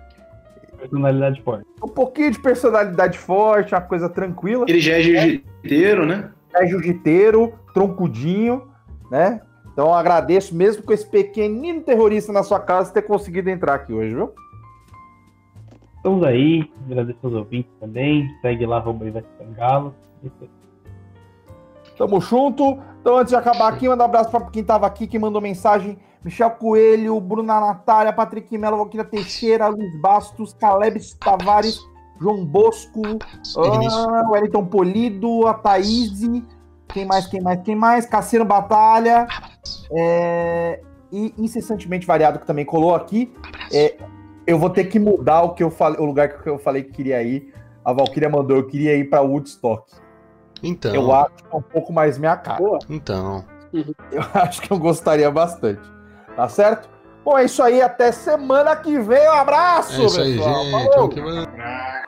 Personalidade forte. Um pouquinho de personalidade forte, uma coisa tranquila. Ele já é jiu-jiteiro, né? é jiu-jiteiro, troncudinho, né? Então eu agradeço mesmo com esse pequenino terrorista na sua casa ter conseguido entrar aqui hoje, viu? Estamos aí, agradeço aos ouvintes também. Segue lá, arroba Ivete Sangalo. Isso aí. Tamo junto. Então, antes de acabar aqui, manda um abraço pra quem tava aqui, quem mandou mensagem. Michel Coelho, Bruna Natália, Patrick Melo, Valquíria Teixeira, Luiz Bastos, Caleb Tavares, João Bosco, ah, Wellington Polido, a Thaís, quem mais, quem mais, quem mais? Cassino Batalha, é, e incessantemente variado que também colou aqui. É, eu vou ter que mudar o que eu falei, o lugar que eu falei que queria ir. A Valkyria mandou, eu queria ir pra Woodstock. Então, Eu acho que é um pouco mais minha cara. Boa. então. Eu acho que eu gostaria bastante. Tá certo? Bom, é isso aí. Até semana que vem. Um abraço, É isso aí, pessoal. gente. Falou! Vamos. Ah,